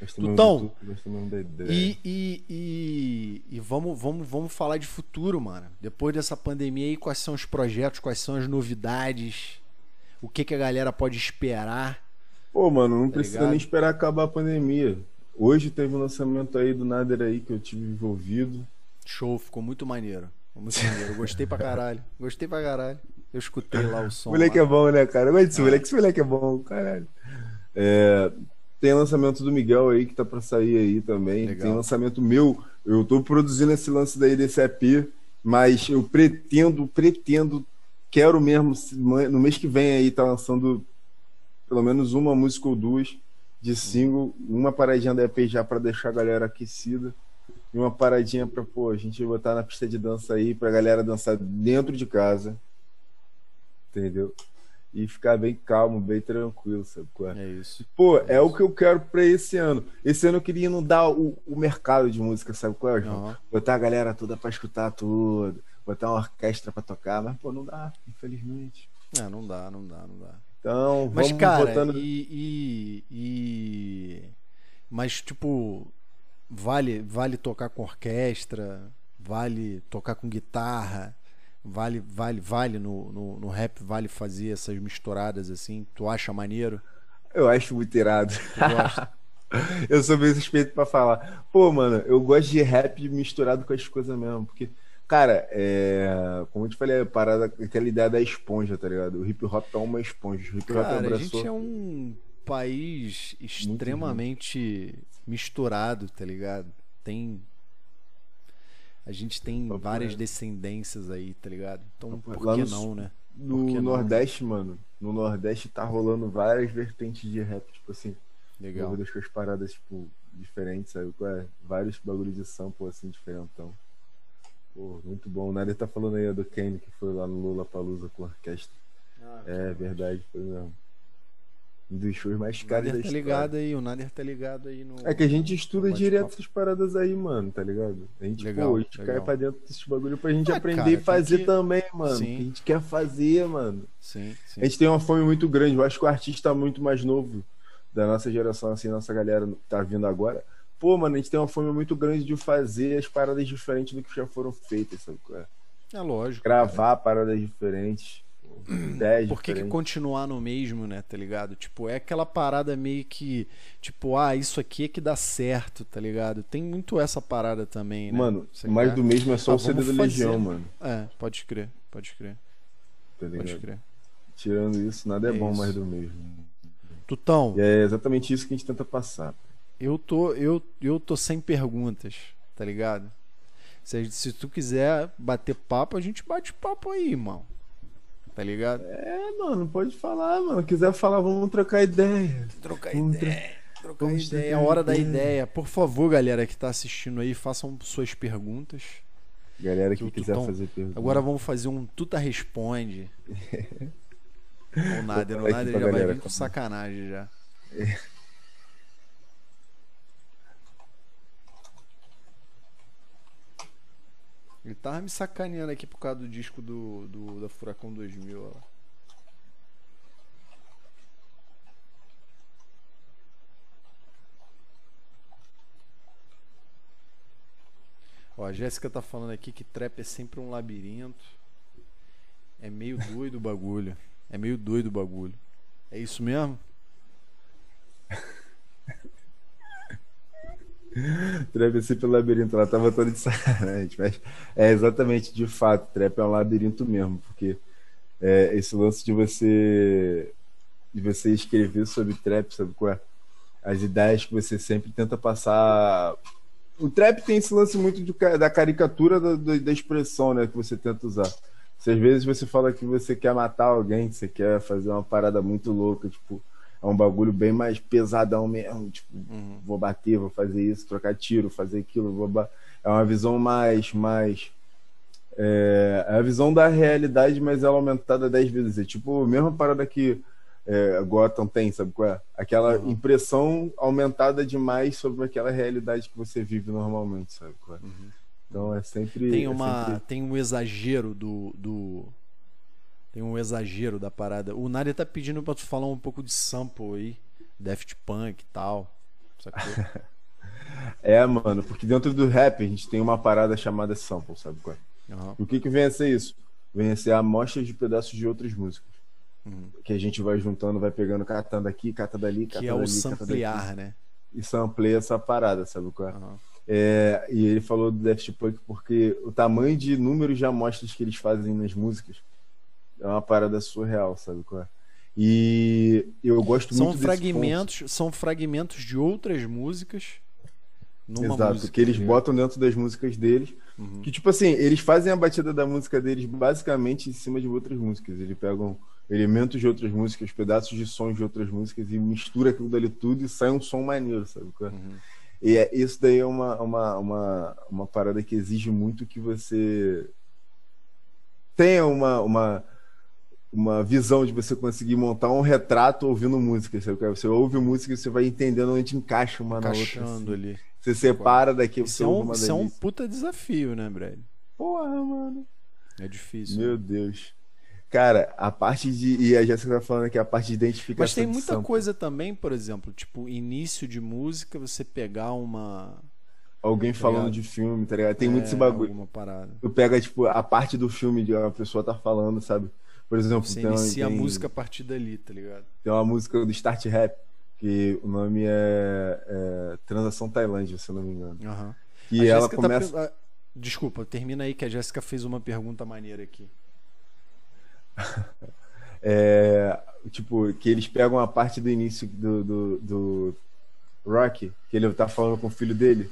Mesmo Tutão, ideia. E, e, e, e vamos, vamos, vamos falar de futuro, mano. Depois dessa pandemia aí, quais são os projetos, quais são as novidades? O que, que a galera pode esperar? Pô, mano, não Tá precisa ligado? nem esperar acabar a pandemia. Hoje teve um lançamento aí do Nader aí que eu tive envolvido. Show, ficou muito maneiro. Muito maneiro. Gostei pra caralho. Gostei pra caralho. Eu escutei lá o som. moleque lá. é bom, né, cara? Eu gosto desse Ah. moleque, esse moleque é bom, caralho. É, tem lançamento do Miguel aí que tá pra sair aí também. Legal. Tem lançamento meu. Eu tô produzindo esse lance daí desse EP, mas eu pretendo, pretendo, quero mesmo, no mês que vem aí tá lançando pelo menos uma música ou duas de single, uma paradinha da EP já pra deixar a galera aquecida. E uma paradinha pra, pô, a gente botar na pista de dança aí pra galera dançar dentro de casa. Entendeu? E ficar bem calmo, bem tranquilo, sabe? qual é? É isso. Pô, é o que eu quero pra esse ano. Esse ano eu queria inundar o, o mercado de música, sabe qual é, João? Aham. Botar a galera toda pra escutar tudo, botar uma orquestra pra tocar, mas pô, não dá, infelizmente. É, não dá, não dá, não dá. Então, Mas, vamos cara, botando. e, e, e- Mas, tipo, vale, vale tocar com orquestra, vale tocar com guitarra, vale, vale, vale no, no, no rap, vale fazer essas misturadas assim. Tu acha maneiro? Eu acho muito irado. *laughs* Eu sou meio suspeito pra falar. Pô, mano, eu gosto de rap misturado com as coisas mesmo, porque. Cara, é... como eu te falei, a parada, aquela ideia da esponja, tá ligado? O hip hop é uma esponja. O hip hop Cara, a abraçou. gente é um país extremamente misturado, tá ligado? Tem. A gente tem Papo várias reto. descendências aí, tá ligado? Então, Papo por que no não, né? No não? Nordeste, mano, no Nordeste tá rolando várias vertentes de rap, tipo assim, Legal. com as paradas, tipo, diferentes, sabe? é? Vários bagulhos de sample, assim, diferentão. Pô, muito bom. O Nader tá falando aí do Kane, que foi lá no Lula Palusa com a orquestra. É verdade, foi mesmo. Um dos shows mais caros da tá história. ligado aí, o Nader tá ligado aí no. É que a gente estuda direto essas paradas aí, mano, tá ligado? A gente, Legal, pô, a gente legal. cai pra dentro desses bagulho pra gente Ah, aprender cara, e fazer que- também, mano. Sim. Que a gente quer fazer, mano. Sim, sim. A gente tem uma fome muito grande. Eu acho que o artista muito mais novo da nossa geração, assim, nossa galera tá vindo agora. Pô, mano, a gente tem uma fome muito grande de fazer as paradas diferentes do que já foram feitas, sabe? é? É lógico. Gravar paradas diferentes, ideias Por que, que continuar no mesmo, né? Tá ligado? Tipo, é aquela parada meio que. Tipo, ah, isso aqui é que dá certo, tá ligado? Tem muito essa parada também, né? Mano, Você mais quer? do mesmo é só Ah, o CD da Legião, mano. É, pode crer, pode crer, Tá pode crer. Tirando isso, nada é, É bom isso. mais do mesmo. Tutão, E é exatamente isso que a gente tenta passar. eu tô, eu, eu tô sem perguntas, tá ligado? Se, se tu quiser bater papo, a gente bate papo aí, irmão. Tá ligado? É, mano, pode falar, mano. Quiser falar, vamos trocar ideia. Trocar Vamos ideia. Trocar vamos ideia. É a hora da ideia. ideia. Por favor, galera que tá assistindo aí, façam suas perguntas. Galera que Que quiser Tutão- fazer pergunta. Agora vamos fazer um Tuta Responde. o Nader, o Nader já vai vir com sacanagem já. Ele tava me sacaneando aqui por causa do disco do, do da Furacão 2000. Ó. Ó, a Jéssica tá falando aqui que trap é sempre um labirinto. É meio doido o bagulho. É meio doido o bagulho. É isso mesmo? *laughs* É sempre labirinto, ela tava toda de sacanagem, mas é exatamente, de fato, trap é um labirinto mesmo, porque é, esse lance de você de você escrever sobre trap, sabe qual é? As ideias que você sempre tenta passar. O trap tem esse lance muito de da caricatura da, da- da expressão, né, que você tenta usar. Se às vezes você fala que você quer matar alguém, que você quer fazer uma parada muito louca, tipo, é um bagulho bem mais pesadão mesmo. Tipo, uhum. vou bater, vou fazer isso, trocar tiro, fazer aquilo, vou ba... É uma visão mais. mais é, é a visão da realidade, mas ela aumentada dez vezes. É tipo a mesma parada que é, Gotham tem, sabe qual é? Aquela uhum. impressão aumentada demais sobre aquela realidade que você vive normalmente, sabe qual é? Uhum. Então é sempre. Tem, é uma, sempre... tem um exagero do, do. Tem um exagero da parada. O Nadia tá pedindo pra tu falar um pouco de sample aí. Daft Punk e tal. *laughs* é, mano, porque dentro do rap a gente tem uma parada chamada sample, sabe qual é? Uhum. O que, que vem a ser isso? Vem a ser amostras de pedaços de outras músicas. Uhum. Que a gente vai juntando, vai pegando, catando aqui, catando ali, catando Que é o samplear, né? E sampleia essa parada, sabe qual é? Uhum. É, e ele falou do Daft Punk porque o tamanho de números de amostras que eles fazem nas músicas é uma parada surreal, sabe qual é? E eu gosto são muito fragmentos, São fragmentos de outras músicas. Numa Exato, música, que eles né? botam dentro das músicas deles. Uhum. Que, tipo assim, eles fazem a batida da música deles basicamente em cima de outras músicas. Eles pegam elementos de outras músicas, pedaços de sons de outras músicas e mistura aquilo dali tudo e sai um som maneiro, sabe? É? Uhum. E é, isso daí é uma, uma, uma, uma parada que exige muito que você tenha uma, uma, uma visão de você conseguir montar um retrato ouvindo música. Sabe? Você ouve música e você vai entendendo onde encaixa uma Encaixando na outra. Assim. ali. Você separa daqui, você é um, uma Isso é um puta desafio, né, Brad? Porra, mano. É difícil. Meu né? Deus. Cara, a parte de. E a Jéssica tá falando que a parte de identificação. Mas tem muita coisa também, por exemplo, tipo, início de música, você pegar uma. Alguém tá falando de filme, tá ligado? Tem é, muito esse bagulho. Alguma parada. Tu pega, tipo, a parte do filme de uma pessoa tá falando, sabe? Por exemplo, você tem, inicia tem, a música a partir dali, tá ligado? Tem uma música do Start Rap, que o nome é, é Transação Tailândia, se eu não me engano. Uhum. E a ela tá começa. Tá... Desculpa, termina aí que a Jéssica fez uma pergunta maneira aqui. *laughs* é, tipo, que eles pegam a parte do início do, do, do, Rock, que ele tá falando com o filho dele,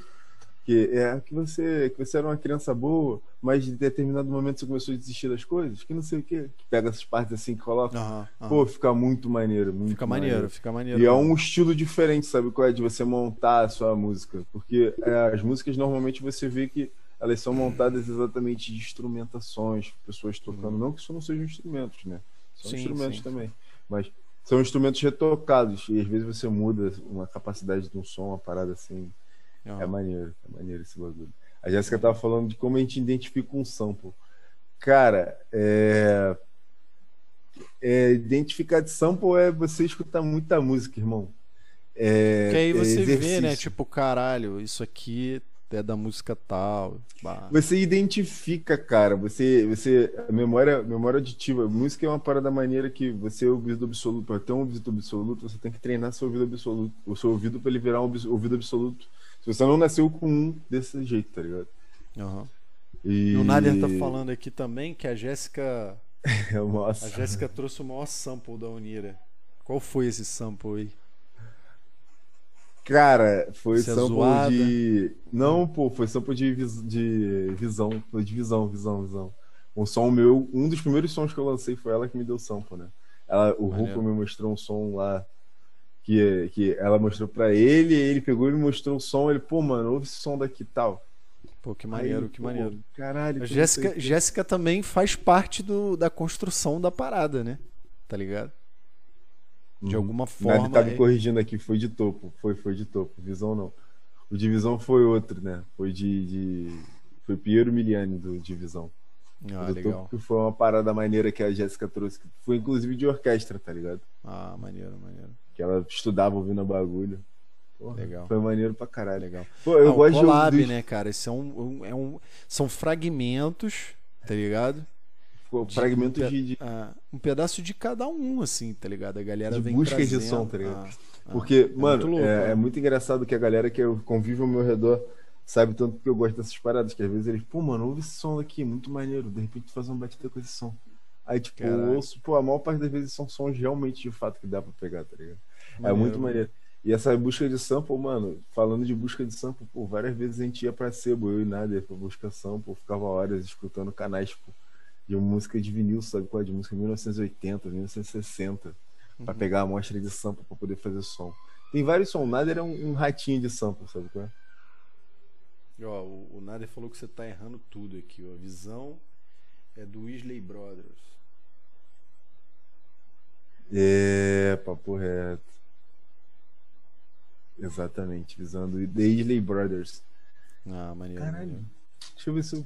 que é que você, que você era uma criança boa, mas em determinado momento você começou a desistir das coisas, que não sei o que, que pega essas partes assim que coloca. Uhum, uhum. Pô, fica muito maneiro, muito Fica maneiro, maneiro, fica maneiro. E é um estilo diferente, sabe qual é? De você montar a sua música. Porque é, as músicas normalmente você vê que elas são montadas exatamente de instrumentações, pessoas tocando. Uhum. Não que isso não sejam instrumentos, né? São sim, instrumentos sim. também. Mas são instrumentos retocados. E às vezes você muda uma capacidade de um som, uma parada assim. Uhum. É maneiro, é maneiro esse bagulho. A Jéssica tava falando de como a gente identifica um sample. Cara, é... é identificar de sample é você escutar muita música, irmão. É, que aí você é vê, né? Tipo, caralho, isso aqui é da música tal. Bah. Você identifica, cara. Você, você, a memória, memória auditiva. Música é uma parada maneira que você é o ouvido absoluto. Para ter um ouvido absoluto, você tem que treinar seu ouvido absoluto. O seu ouvido para ele virar um ouvido absoluto. Se você não nasceu com um desse jeito, tá ligado? Uhum. E... O Nader tá falando aqui também que a Jéssica. *laughs* Nossa. A Jéssica trouxe o maior sample da Unira. Qual foi esse sample aí? Cara, foi Você é sample é de. Não, pô, foi sample de, vis... de visão. Foi de visão, visão, visão. Um som meu, um dos primeiros sons que eu lancei foi ela que me deu sample, né? Ela, o Hulk me mostrou um som lá que, que ela mostrou pra ele, ele pegou e me mostrou o som, ele, pô, mano, ouve esse som daqui e tal. Pô, que maneiro, Aí, que pô, maneiro. Caralho. A Jéssica, Jéssica também faz parte do, da construção da parada, né? Tá ligado? De uhum. alguma forma. Ele tá me corrigindo aqui, foi de topo. Foi, foi de topo. Visão não. O Divisão foi outro, né? Foi de. de... Foi Piero Miliani do Divisão. Ah, do legal. Topo, que foi uma parada maneira que a Jéssica trouxe. Foi inclusive de orquestra, tá ligado? Ah, maneiro, maneiro. Que ela estudava ouvindo a bagulho. Porra, legal. Foi maneiro pra caralho. Legal. Pô, eu ah, gosto collab, de... né, cara? Isso é um, um, é um, são fragmentos, tá ligado? Pô, fragmentos de, de... Ah, um pedaço de cada um, assim, tá ligado? A galera de vem busca trazendo, de som, tá ligado? Ah, Porque, é mano, muito louco, é, né? é, muito engraçado que a galera que eu convivo ao meu redor sabe tanto que eu gosto dessas paradas, que às vezes eles, pô, mano, ouve esse som aqui, muito maneiro, de repente tu faz uma batida com esse som. Aí, tipo, eu ouço, pô, a maior parte das vezes são sons realmente de fato que dá pra pegar, tá ligado? É maneiro, é muito maneiro. E essa busca de sample, mano, falando de busca de sample, pô, várias vezes a gente ia pra sebo, eu e Nader, pra buscar sample, ficava horas escutando canais, tipo, de música de vinil, sabe qual é? De música de 1980, 1960. Uhum. Pra pegar a amostra de sample pra poder fazer som. Tem vários sons. O Nader é um, um ratinho de sample, sabe qual é? Ó, o, o Nader falou que você tá errando tudo aqui, ó. Visão é do Weasley Brothers. É, papo reto. Exatamente, visão do The Weasley Brothers. Ah, maneiro. Caralho. Deixa eu ver se eu...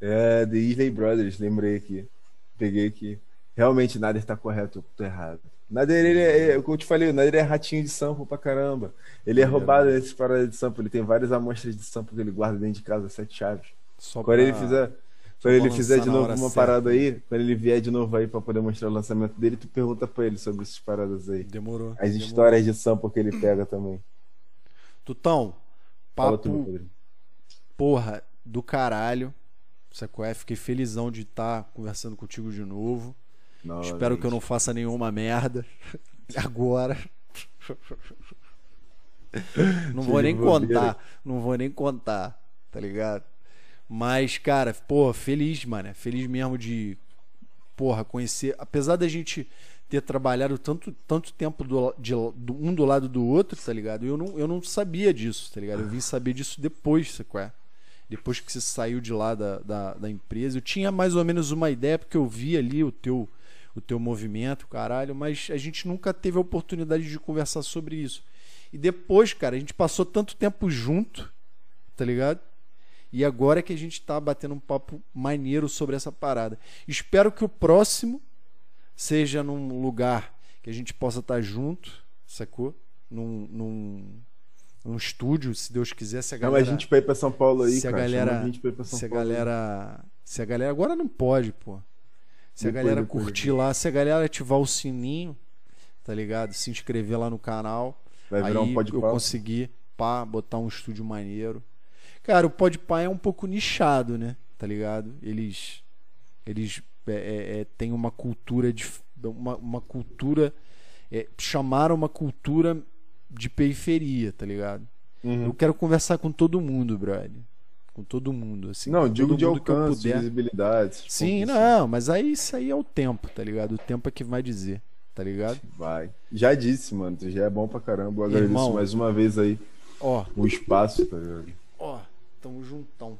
É, The Weasley Brothers, lembrei aqui. Peguei aqui. Realmente, Nader tá correto, eu tô errado. Nader, ele é, é, como eu te falei, o Nader é ratinho de sample pra caramba. Ele é, roubado nesses paradas de sample. Ele tem várias amostras de sample que ele guarda dentro de casa, sete chaves. Só quando pra... ele fizer, quando ele fizer de novo uma certa. parada aí, quando ele vier de novo aí pra poder mostrar o lançamento dele, tu pergunta pra ele sobre essas paradas aí. Demorou. As demorou. histórias de sample que ele pega também. Tutão, papo. Tudo, porra, do caralho. Sacou? É? Fiquei felizão de estar tá conversando contigo de novo. Não, Espero gente. que eu não faça nenhuma merda *laughs* agora. *laughs* Não vou nem contar, não vou nem contar, tá ligado? Mas, cara, porra, feliz, mano. Feliz mesmo de, porra, conhecer. Apesar da gente ter trabalhado tanto, tanto tempo do, de, do, um do lado do outro, tá ligado? Eu não, eu não sabia disso, tá ligado? Eu vim saber disso depois, sabe qual é? Depois que você saiu de lá da, da, da empresa. Eu tinha mais ou menos uma ideia, porque eu vi ali o teu o teu movimento, caralho, mas a gente nunca teve a oportunidade de conversar sobre isso. E depois, cara, a gente passou tanto tempo junto, tá ligado? E agora é que a gente tá batendo um papo maneiro sobre essa parada. Espero que o próximo seja num lugar que a gente possa estar tá junto, sacou? Num, num, num estúdio, se Deus quiser, se a galera. Não, a gente vai para São Paulo aí, se cara. A galera, a gente pra São se a galera, se a galera agora não pode, pô. Se depois, a galera depois, curtir depois. lá, se a galera ativar o sininho, tá ligado? Se inscrever lá no canal. Vai virar aí um eu conseguir pá, botar um estúdio maneiro. Cara, o Podpah é um pouco nichado, né? Tá ligado? Eles eles é, é, é, têm uma cultura de uma, uma cultura é, chamaram uma cultura de periferia, tá ligado? Uhum. Eu quero conversar com todo mundo, brother com todo mundo. Assim, não, digo de alcance, de visibilidade. Sim, não, assim. mas aí isso aí é o tempo, tá ligado? O tempo é que vai dizer, tá ligado? Vai. Já disse, mano, tu já é bom pra caramba. Eu agradeço Irmão, mais uma vez aí ó, o espaço, tá ligado? Ó, tamo juntão.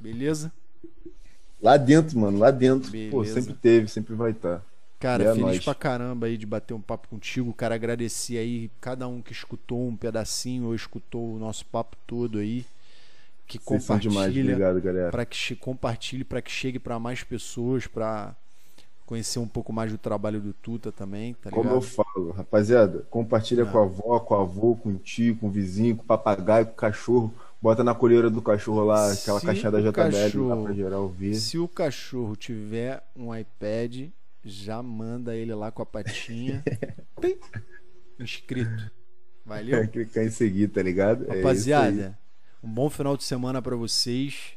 Beleza? Lá dentro, mano, lá dentro. Beleza. Pô, sempre teve, sempre vai estar. Tá. Cara, é feliz nóis. pra caramba aí de bater um papo contigo. Cara, agradecer aí cada um que escutou um pedacinho ou escutou o nosso papo todo aí que compartilha para que compartilhe para que chegue para mais pessoas para conhecer um pouco mais do trabalho do Tuta também tá como eu falo rapaziada compartilha é. com a avó com o avô com o tio com o vizinho com o papagaio com o cachorro bota na colheira do cachorro lá aquela caixinha da JBL cachorro, lá pra geral ouvir se o cachorro tiver um iPad já manda ele lá com a patinha. *laughs* Inscrito. Valeu? É, clicar em seguir tá ligado? É rapaziada é um bom final de semana para vocês.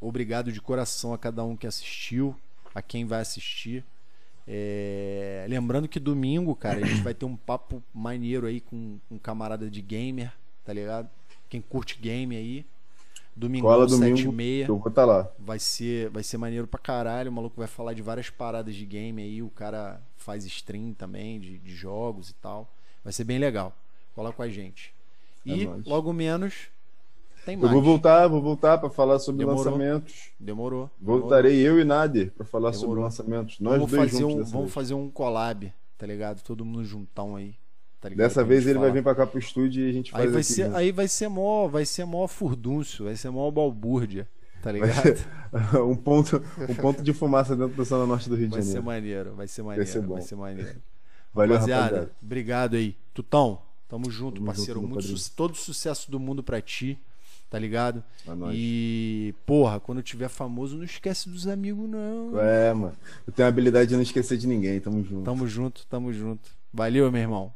Obrigado de coração a cada um que assistiu, a quem vai assistir. É... Lembrando que domingo, cara, a gente vai ter um papo maneiro aí com um camarada de gamer, tá ligado? Quem curte game aí. Domingo, Cola domingo, meia. Eu vou estar tá lá. Vai ser, vai ser maneiro pra caralho. O maluco vai falar de várias paradas de game aí. O cara faz stream também de, de jogos e tal. Vai ser bem legal. Cola com a gente. É e nóis. logo menos tem mais. Eu vou voltar, vou voltar para falar sobre Demorou. lançamentos. Demorou. Voltarei Demorou. eu e Nader para falar Demorou. sobre lançamentos. Nós vamos dois fazer juntos. Um, vamos vez. fazer um collab, tá ligado? Todo mundo juntão aí. Tá Dessa vez ele vai vir para cá pro estúdio e a gente faz aí vai aqui, ser, Aí vai ser mó, vai ser mó furdúncio, vai ser mó balbúrdia, tá ligado? *laughs* um ponto, um ponto de fumaça dentro da zona norte do Rio de Janeiro. Vai ser maneiro, vai ser maneiro, vai ser, bom. Vai ser maneiro. Valeu, rapaziada. rapaziada. Obrigado aí. Tutão, tamo junto, tamo parceiro. Junto, Muito su todo sucesso do mundo para ti tá ligado? É e, porra, quando tiver famoso, não esquece dos amigos, não. É, mano. Eu tenho a habilidade de não esquecer de ninguém. Tamo junto. Tamo junto, tamo junto. Valeu, meu irmão.